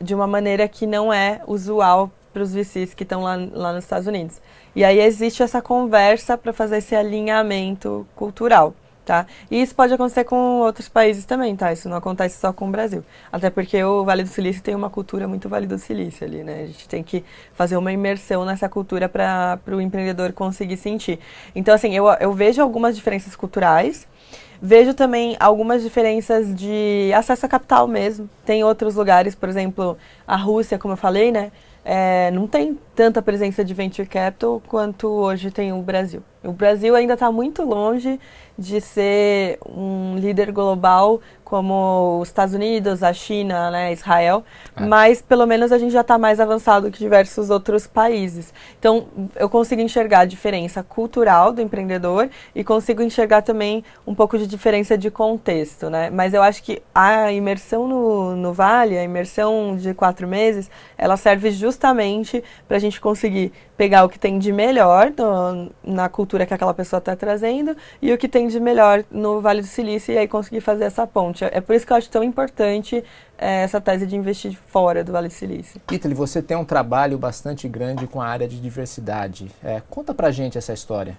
de uma maneira que não é usual para os VCs que estão lá, lá nos Estados Unidos. E aí existe essa conversa para fazer esse alinhamento cultural. Tá? E isso pode acontecer com outros países também, tá? Isso não acontece só com o Brasil. Até porque o Vale do Silício tem uma cultura muito Vale do Silício ali, né? A gente tem que fazer uma imersão nessa cultura para o empreendedor conseguir sentir. Então, assim, eu, eu vejo algumas diferenças culturais, Vejo também algumas diferenças de acesso a capital mesmo. Tem outros lugares, por exemplo, a Rússia, como eu falei, né? É, não tem tanta presença de venture capital quanto hoje tem o Brasil. O Brasil ainda está muito longe de ser um líder global como os Estados Unidos, a China, né, Israel, é. mas pelo menos a gente já está mais avançado que diversos outros países. Então, eu consigo enxergar a diferença cultural do empreendedor e consigo enxergar também um pouco de diferença de contexto, né? Mas eu acho que a imersão no, no Vale, a imersão de quatro meses, ela serve justamente para a gente conseguir pegar o que tem de melhor no, na cultura que aquela pessoa está trazendo e o que tem de melhor no Vale do Silício e aí conseguir fazer essa ponte. É por isso que eu acho tão importante é, essa tese de investir fora do Vale do Silício. Italy, você tem um trabalho bastante grande com a área de diversidade. É, conta pra gente essa história.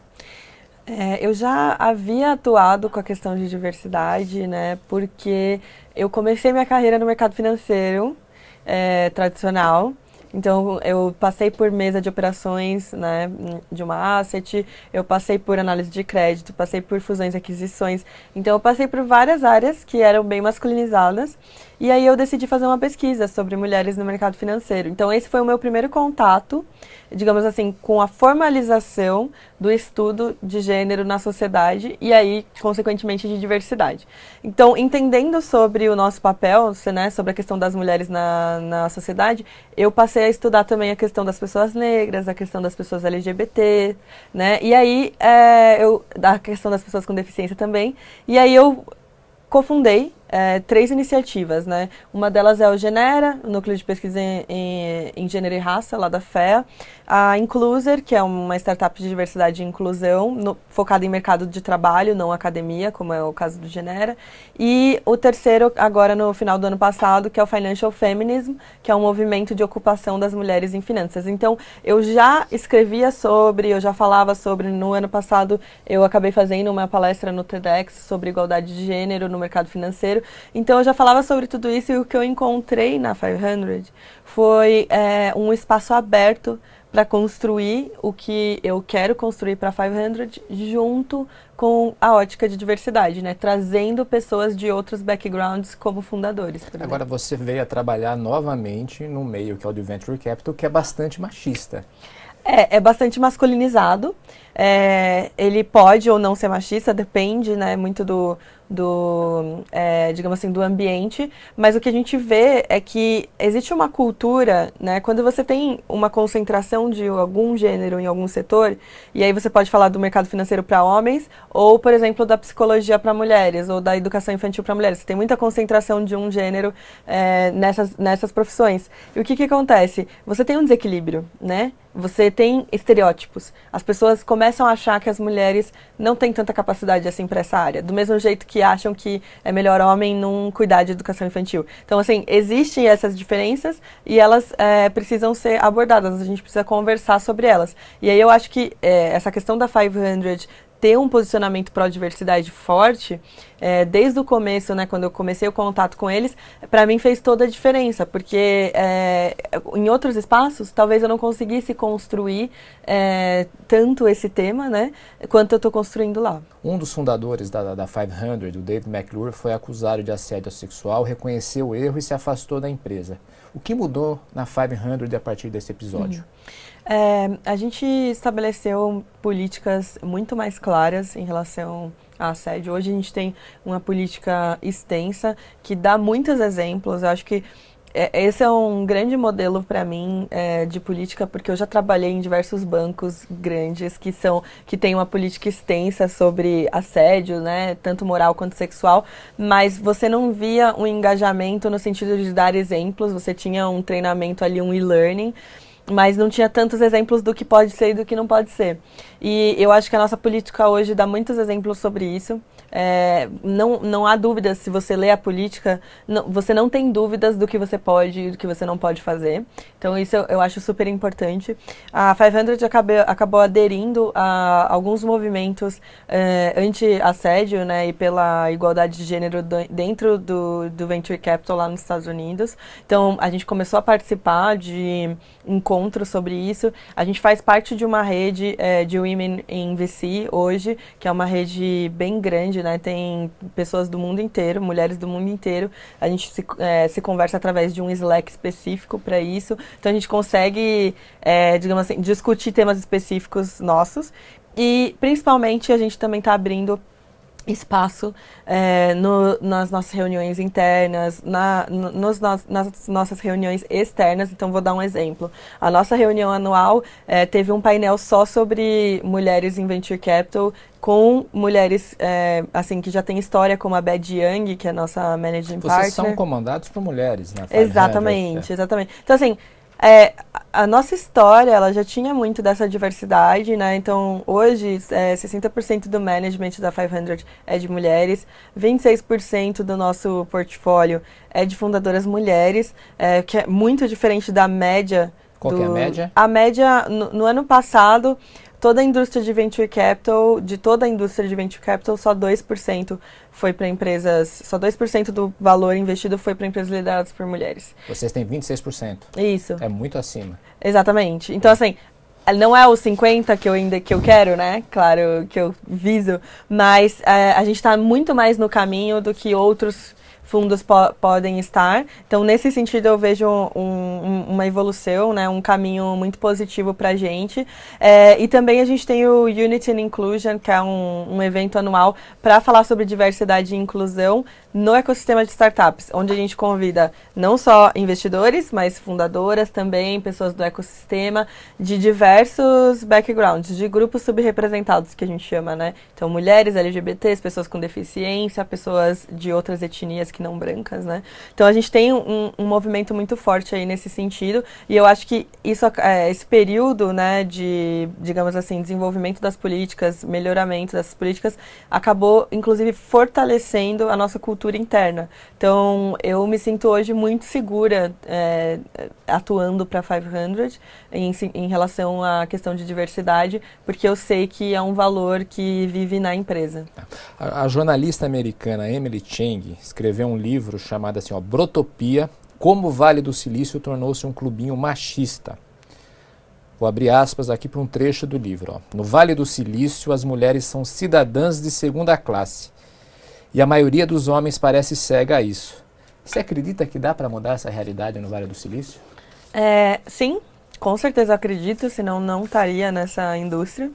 É, eu já havia atuado com a questão de diversidade, né? Porque eu comecei minha carreira no mercado financeiro é, tradicional então, eu passei por mesa de operações né, de uma asset, eu passei por análise de crédito, passei por fusões e aquisições. Então, eu passei por várias áreas que eram bem masculinizadas. E aí, eu decidi fazer uma pesquisa sobre mulheres no mercado financeiro. Então, esse foi o meu primeiro contato digamos assim, com a formalização do estudo de gênero na sociedade e aí, consequentemente, de diversidade. Então, entendendo sobre o nosso papel, né, sobre a questão das mulheres na, na sociedade, eu passei a estudar também a questão das pessoas negras, a questão das pessoas LGBT, né, e aí, é, eu, a questão das pessoas com deficiência também, e aí eu cofundei é, três iniciativas, né? Uma delas é o Genera, o Núcleo de Pesquisa em, em, em Gênero e Raça, lá da FEA. A Incluser, que é uma startup de diversidade e inclusão, no, focada em mercado de trabalho, não academia, como é o caso do Genera. E o terceiro, agora no final do ano passado, que é o Financial Feminism, que é um movimento de ocupação das mulheres em finanças. Então, eu já escrevia sobre, eu já falava sobre, no ano passado eu acabei fazendo uma palestra no TEDx sobre igualdade de gênero no mercado financeiro, então eu já falava sobre tudo isso e o que eu encontrei na 500 foi é, um espaço aberto para construir o que eu quero construir para 500 junto com a ótica de diversidade, né? Trazendo pessoas de outros backgrounds como fundadores. Agora você veio a trabalhar novamente no meio que é o do Venture Capital, que é bastante machista. É, é bastante masculinizado. É, ele pode ou não ser machista, depende, né, muito do, do é, digamos assim, do ambiente, mas o que a gente vê é que existe uma cultura, né, quando você tem uma concentração de algum gênero em algum setor, e aí você pode falar do mercado financeiro para homens, ou, por exemplo, da psicologia para mulheres, ou da educação infantil para mulheres. Você tem muita concentração de um gênero é, nessas, nessas profissões. E o que, que acontece? Você tem um desequilíbrio, né? Você tem estereótipos. As pessoas começam a achar que as mulheres não têm tanta capacidade assim para essa área, do mesmo jeito que acham que é melhor homem não cuidar de educação infantil. Então, assim, existem essas diferenças e elas é, precisam ser abordadas. A gente precisa conversar sobre elas. E aí eu acho que é, essa questão da 500 ter um posicionamento pró-diversidade forte, é, desde o começo, né, quando eu comecei o contato com eles, para mim fez toda a diferença, porque é, em outros espaços, talvez eu não conseguisse construir é, tanto esse tema, né, quanto eu estou construindo lá. Um dos fundadores da, da 500, o David McClure, foi acusado de assédio sexual, reconheceu o erro e se afastou da empresa. O que mudou na 500 a partir desse episódio? Uhum. É, a gente estabeleceu políticas muito mais claras em relação a assédio. Hoje a gente tem uma política extensa que dá muitos exemplos. Eu acho que é, esse é um grande modelo para mim é, de política porque eu já trabalhei em diversos bancos grandes que são que têm uma política extensa sobre assédio, né, tanto moral quanto sexual, mas você não via um engajamento no sentido de dar exemplos. Você tinha um treinamento ali, um e-learning mas não tinha tantos exemplos do que pode ser e do que não pode ser. E eu acho que a nossa política hoje dá muitos exemplos sobre isso. É, não, não há dúvidas, se você lê a política, não, você não tem dúvidas do que você pode e do que você não pode fazer. Então, isso eu, eu acho super importante. A 500 acabou, acabou aderindo a alguns movimentos é, anti-assédio né, e pela igualdade de gênero do, dentro do, do Venture Capital lá nos Estados Unidos. Então, a gente começou a participar de encontros sobre isso. A gente faz parte de uma rede é, de Women in VC hoje, que é uma rede bem grande né? Tem pessoas do mundo inteiro, mulheres do mundo inteiro. A gente se, é, se conversa através de um Slack específico para isso. Então a gente consegue, é, digamos assim, discutir temas específicos nossos. E principalmente a gente também está abrindo espaço é, no, nas nossas reuniões internas, na, nos, nas nossas reuniões externas. Então, vou dar um exemplo. A nossa reunião anual é, teve um painel só sobre mulheres em Venture Capital, com mulheres é, assim que já tem história, como a Bad Young, que é a nossa managing Vocês partner. Vocês são comandados por mulheres, né? Exatamente, exatamente. Então, assim, é, a nossa história, ela já tinha muito dessa diversidade, né? Então, hoje, é, 60% do management da 500 é de mulheres, 26% do nosso portfólio é de fundadoras mulheres, é, que é muito diferente da média. Qual do, é a média? A média, no, no ano passado, toda a indústria de venture capital, de toda a indústria de venture capital, só 2% foi para empresas, só 2% do valor investido foi para empresas lideradas por mulheres. Vocês têm 26%. Isso. É muito acima. Exatamente. Então, assim, não é os 50 que eu ainda que eu quero, né? Claro que eu viso, mas é, a gente está muito mais no caminho do que outros fundos po podem estar. Então, nesse sentido, eu vejo um, um, uma evolução, né, um caminho muito positivo para a gente. É, e também a gente tem o Unity and Inclusion, que é um, um evento anual para falar sobre diversidade e inclusão no ecossistema de startups, onde a gente convida não só investidores, mas fundadoras também, pessoas do ecossistema, de diversos backgrounds, de grupos subrepresentados, que a gente chama, né? Então, mulheres, LGBTs, pessoas com deficiência, pessoas de outras etnias que não brancas, né? Então, a gente tem um, um movimento muito forte aí nesse sentido, e eu acho que isso, é, esse período, né, de, digamos assim, desenvolvimento das políticas, melhoramento dessas políticas, acabou, inclusive, fortalecendo a nossa cultura cultura interna. Então, eu me sinto hoje muito segura é, atuando para 500 em, em relação à questão de diversidade, porque eu sei que é um valor que vive na empresa. A, a jornalista americana Emily Chang escreveu um livro chamado assim, ó, Brotopia, como o Vale do Silício tornou-se um clubinho machista. Vou abrir aspas aqui para um trecho do livro. Ó. No Vale do Silício, as mulheres são cidadãs de segunda classe. E a maioria dos homens parece cega a isso. Você acredita que dá para mudar essa realidade no Vale do Silício? É, sim, com certeza acredito, senão não estaria nessa indústria.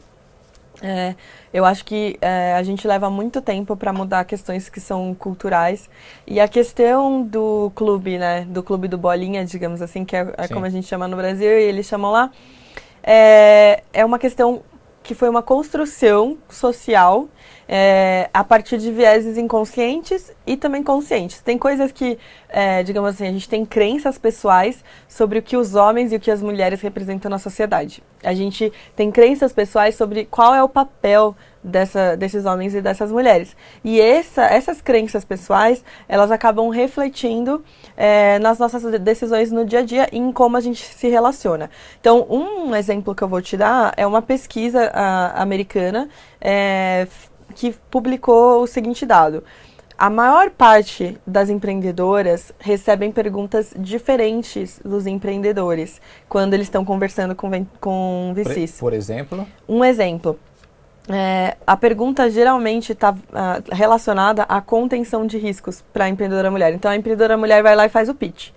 É, eu acho que é, a gente leva muito tempo para mudar questões que são culturais. E a questão do clube, né? Do clube do Bolinha, digamos assim, que é, é como a gente chama no Brasil, e eles chamam lá, é, é uma questão que foi uma construção social é, a partir de vieses inconscientes e também conscientes. Tem coisas que, é, digamos assim, a gente tem crenças pessoais sobre o que os homens e o que as mulheres representam na sociedade. A gente tem crenças pessoais sobre qual é o papel dessa, desses homens e dessas mulheres. E essa, essas crenças pessoais, elas acabam refletindo é, nas nossas decisões no dia a dia e em como a gente se relaciona. Então, um exemplo que eu vou te dar é uma pesquisa a, americana é, que publicou o seguinte dado. A maior parte das empreendedoras recebem perguntas diferentes dos empreendedores quando eles estão conversando com, com VCs. Por exemplo? Um exemplo. É, a pergunta geralmente está uh, relacionada à contenção de riscos para a empreendedora mulher. Então, a empreendedora mulher vai lá e faz o pitch.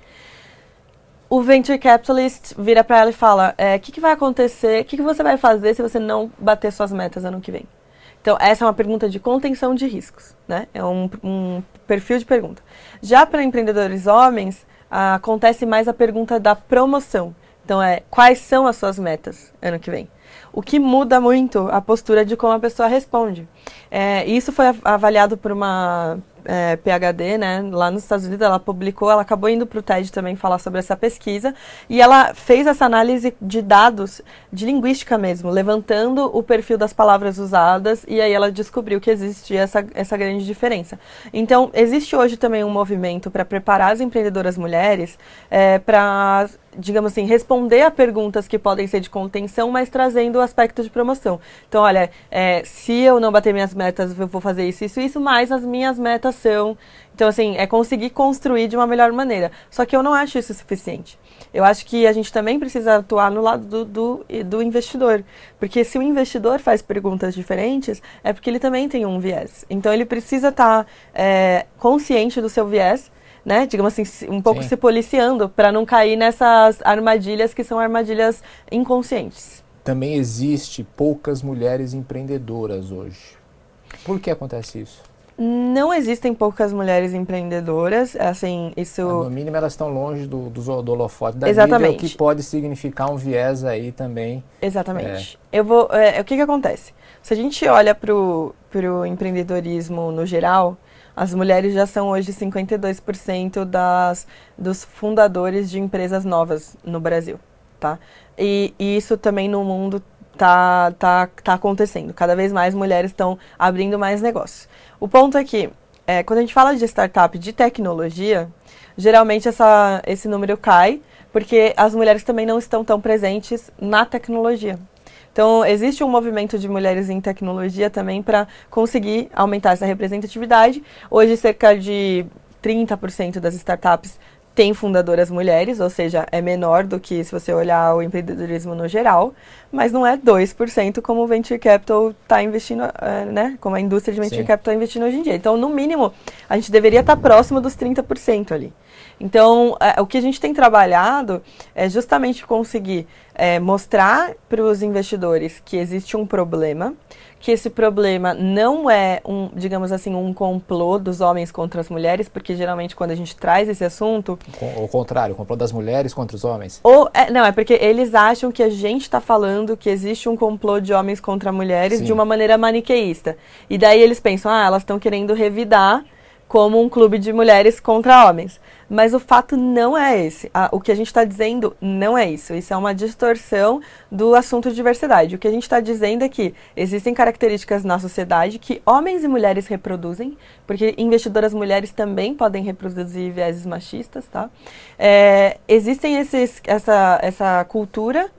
O venture capitalist vira para ela e fala: o é, que, que vai acontecer? O que, que você vai fazer se você não bater suas metas ano que vem? Então, essa é uma pergunta de contenção de riscos, né? É um, um perfil de pergunta. Já para empreendedores homens, uh, acontece mais a pergunta da promoção. Então, é quais são as suas metas ano que vem? o que muda muito a postura de como a pessoa responde. É, isso foi avaliado por uma é, PhD, né, lá nos Estados Unidos, ela publicou, ela acabou indo para o TED também falar sobre essa pesquisa, e ela fez essa análise de dados, de linguística mesmo, levantando o perfil das palavras usadas, e aí ela descobriu que existia essa, essa grande diferença. Então, existe hoje também um movimento para preparar as empreendedoras mulheres é, para digamos assim, responder a perguntas que podem ser de contenção, mas trazendo o aspecto de promoção. Então, olha, é, se eu não bater minhas metas, eu vou fazer isso, isso, isso, mas as minhas metas são. Então, assim, é conseguir construir de uma melhor maneira. Só que eu não acho isso suficiente. Eu acho que a gente também precisa atuar no lado do, do, do investidor. Porque se o investidor faz perguntas diferentes, é porque ele também tem um viés. Então, ele precisa estar tá, é, consciente do seu viés né, digamos assim, um pouco Sim. se policiando para não cair nessas armadilhas que são armadilhas inconscientes. Também existe poucas mulheres empreendedoras hoje. Por que acontece isso? Não existem poucas mulheres empreendedoras, assim, isso... No mínimo elas estão longe do, do, do holofote da Exatamente. mídia, o que pode significar um viés aí também. Exatamente. É... Eu vou... É, o que que acontece? Se a gente olha para o empreendedorismo no geral, as mulheres já são hoje 52% das, dos fundadores de empresas novas no Brasil, tá? E, e isso também no mundo tá, tá, tá acontecendo. Cada vez mais mulheres estão abrindo mais negócios. O ponto é que, é, quando a gente fala de startup de tecnologia, geralmente essa, esse número cai, porque as mulheres também não estão tão presentes na tecnologia. Então, existe um movimento de mulheres em tecnologia também para conseguir aumentar essa representatividade. Hoje, cerca de 30% das startups têm fundadoras mulheres, ou seja, é menor do que se você olhar o empreendedorismo no geral, mas não é 2% como o Venture Capital está investindo, eh, né? Como a indústria de Venture Sim. Capital está investindo hoje em dia. Então, no mínimo, a gente deveria estar tá próximo dos 30% ali. Então, é, o que a gente tem trabalhado é justamente conseguir é, mostrar para os investidores que existe um problema, que esse problema não é um, digamos assim, um complô dos homens contra as mulheres, porque geralmente quando a gente traz esse assunto. O contrário, o complô das mulheres contra os homens. Ou, é, não, é porque eles acham que a gente está falando que existe um complô de homens contra mulheres Sim. de uma maneira maniqueísta. E daí eles pensam, ah, elas estão querendo revidar como um clube de mulheres contra homens. Mas o fato não é esse. o que a gente está dizendo não é isso. Isso é uma distorção do assunto de diversidade. O que a gente está dizendo é que existem características na sociedade que homens e mulheres reproduzem, porque investidoras mulheres também podem reproduzir vieses machistas, tá? É, existem esses, essa, essa cultura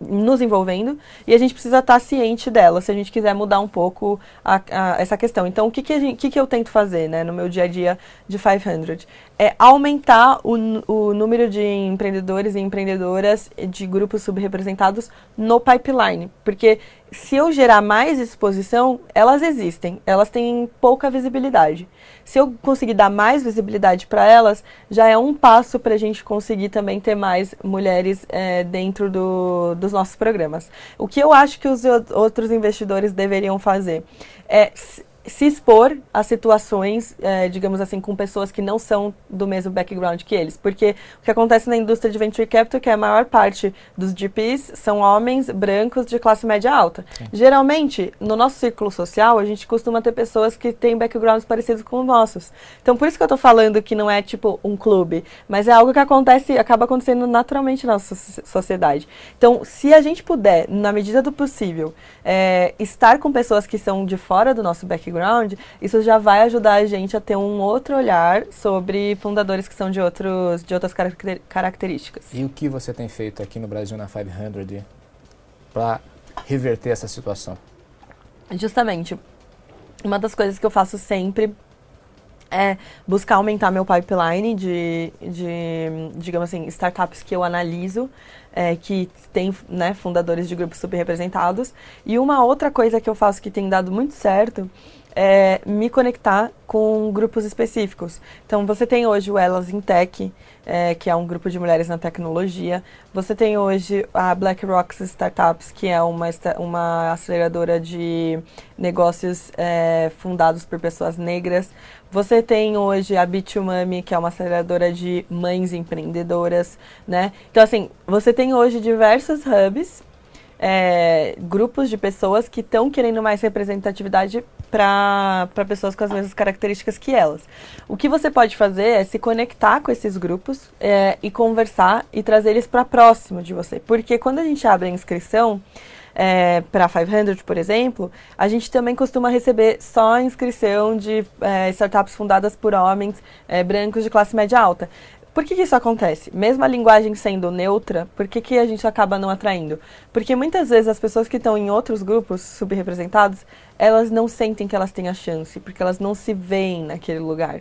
nos envolvendo e a gente precisa estar tá ciente dela se a gente quiser mudar um pouco a, a, essa questão. Então, o que, que, gente, que, que eu tento fazer né, no meu dia a dia de 500? É aumentar o, o número de empreendedores e empreendedoras de grupos subrepresentados no pipeline. Porque se eu gerar mais exposição, elas existem, elas têm pouca visibilidade. Se eu conseguir dar mais visibilidade para elas, já é um passo para a gente conseguir também ter mais mulheres é, dentro do, dos nossos programas. O que eu acho que os outros investidores deveriam fazer é se expor a situações, é, digamos assim, com pessoas que não são do mesmo background que eles. Porque o que acontece na indústria de venture capital é que a maior parte dos GPs são homens brancos de classe média alta. Sim. Geralmente, no nosso círculo social, a gente costuma ter pessoas que têm backgrounds parecidos com os nossos. Então, por isso que eu estou falando que não é tipo um clube, mas é algo que acontece, acaba acontecendo naturalmente na nossa sociedade. Então, se a gente puder, na medida do possível, é, estar com pessoas que são de fora do nosso background, background, isso já vai ajudar a gente a ter um outro olhar sobre fundadores que são de, outros, de outras características. E o que você tem feito aqui no Brasil na 500 para reverter essa situação? Justamente, uma das coisas que eu faço sempre é buscar aumentar meu pipeline de, de digamos assim, startups que eu analiso, é, que tem né, fundadores de grupos subrepresentados. E uma outra coisa que eu faço que tem dado muito certo é, me conectar com grupos específicos. Então, você tem hoje o Elas in Tech, é, que é um grupo de mulheres na tecnologia. Você tem hoje a Black Rocks Startups, que é uma, uma aceleradora de negócios é, fundados por pessoas negras. Você tem hoje a Bitumami, que é uma aceleradora de mães empreendedoras, né? Então, assim, você tem hoje diversos hubs é, grupos de pessoas que estão querendo mais representatividade para pessoas com as mesmas características que elas. O que você pode fazer é se conectar com esses grupos é, e conversar e trazer eles para próximo de você. Porque quando a gente abre a inscrição, é, para 500, por exemplo, a gente também costuma receber só inscrição de é, startups fundadas por homens é, brancos de classe média alta. Por que, que, isso acontece? Mesmo a linguagem sendo neutra, por que, que a gente acaba não atraindo? Porque muitas vezes as pessoas que estão em outros grupos subrepresentados, elas não sentem que elas têm a chance, porque elas não se veem naquele lugar.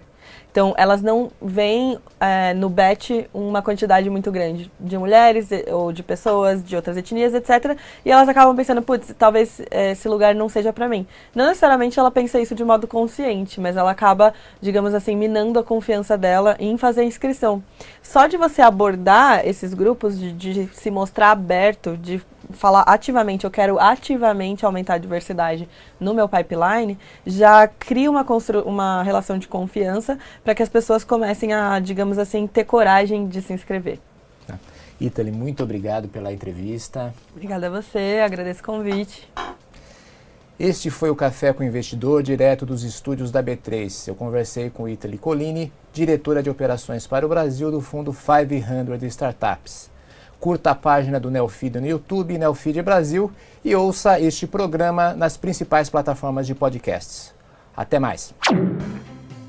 Então, elas não veem é, no BET uma quantidade muito grande de mulheres ou de pessoas de outras etnias, etc. E elas acabam pensando, putz, talvez é, esse lugar não seja para mim. Não necessariamente ela pensa isso de modo consciente, mas ela acaba, digamos assim, minando a confiança dela em fazer a inscrição. Só de você abordar esses grupos, de, de se mostrar aberto, de falar ativamente, eu quero ativamente aumentar a diversidade no meu pipeline, já cria uma, uma relação de confiança para que as pessoas comecem a, digamos assim, ter coragem de se inscrever. Tá. Italy, muito obrigado pela entrevista. Obrigada a você, agradeço o convite. Este foi o Café com o Investidor, direto dos estúdios da B3. Eu conversei com Italy Colini, diretora de operações para o Brasil do fundo 500 Startups. Curta a página do Neofeed no YouTube, Neofeed Brasil, e ouça este programa nas principais plataformas de podcasts. Até mais.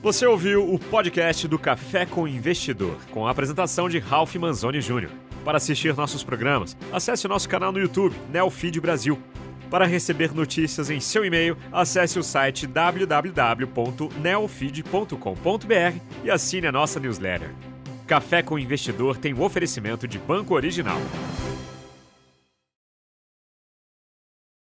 Você ouviu o podcast do Café com Investidor, com a apresentação de Ralph Manzoni Jr. Para assistir nossos programas, acesse nosso canal no YouTube, Neofeed Brasil. Para receber notícias em seu e-mail, acesse o site www.neofeed.com.br e assine a nossa newsletter. Café com Investidor tem o um oferecimento de Banco Original.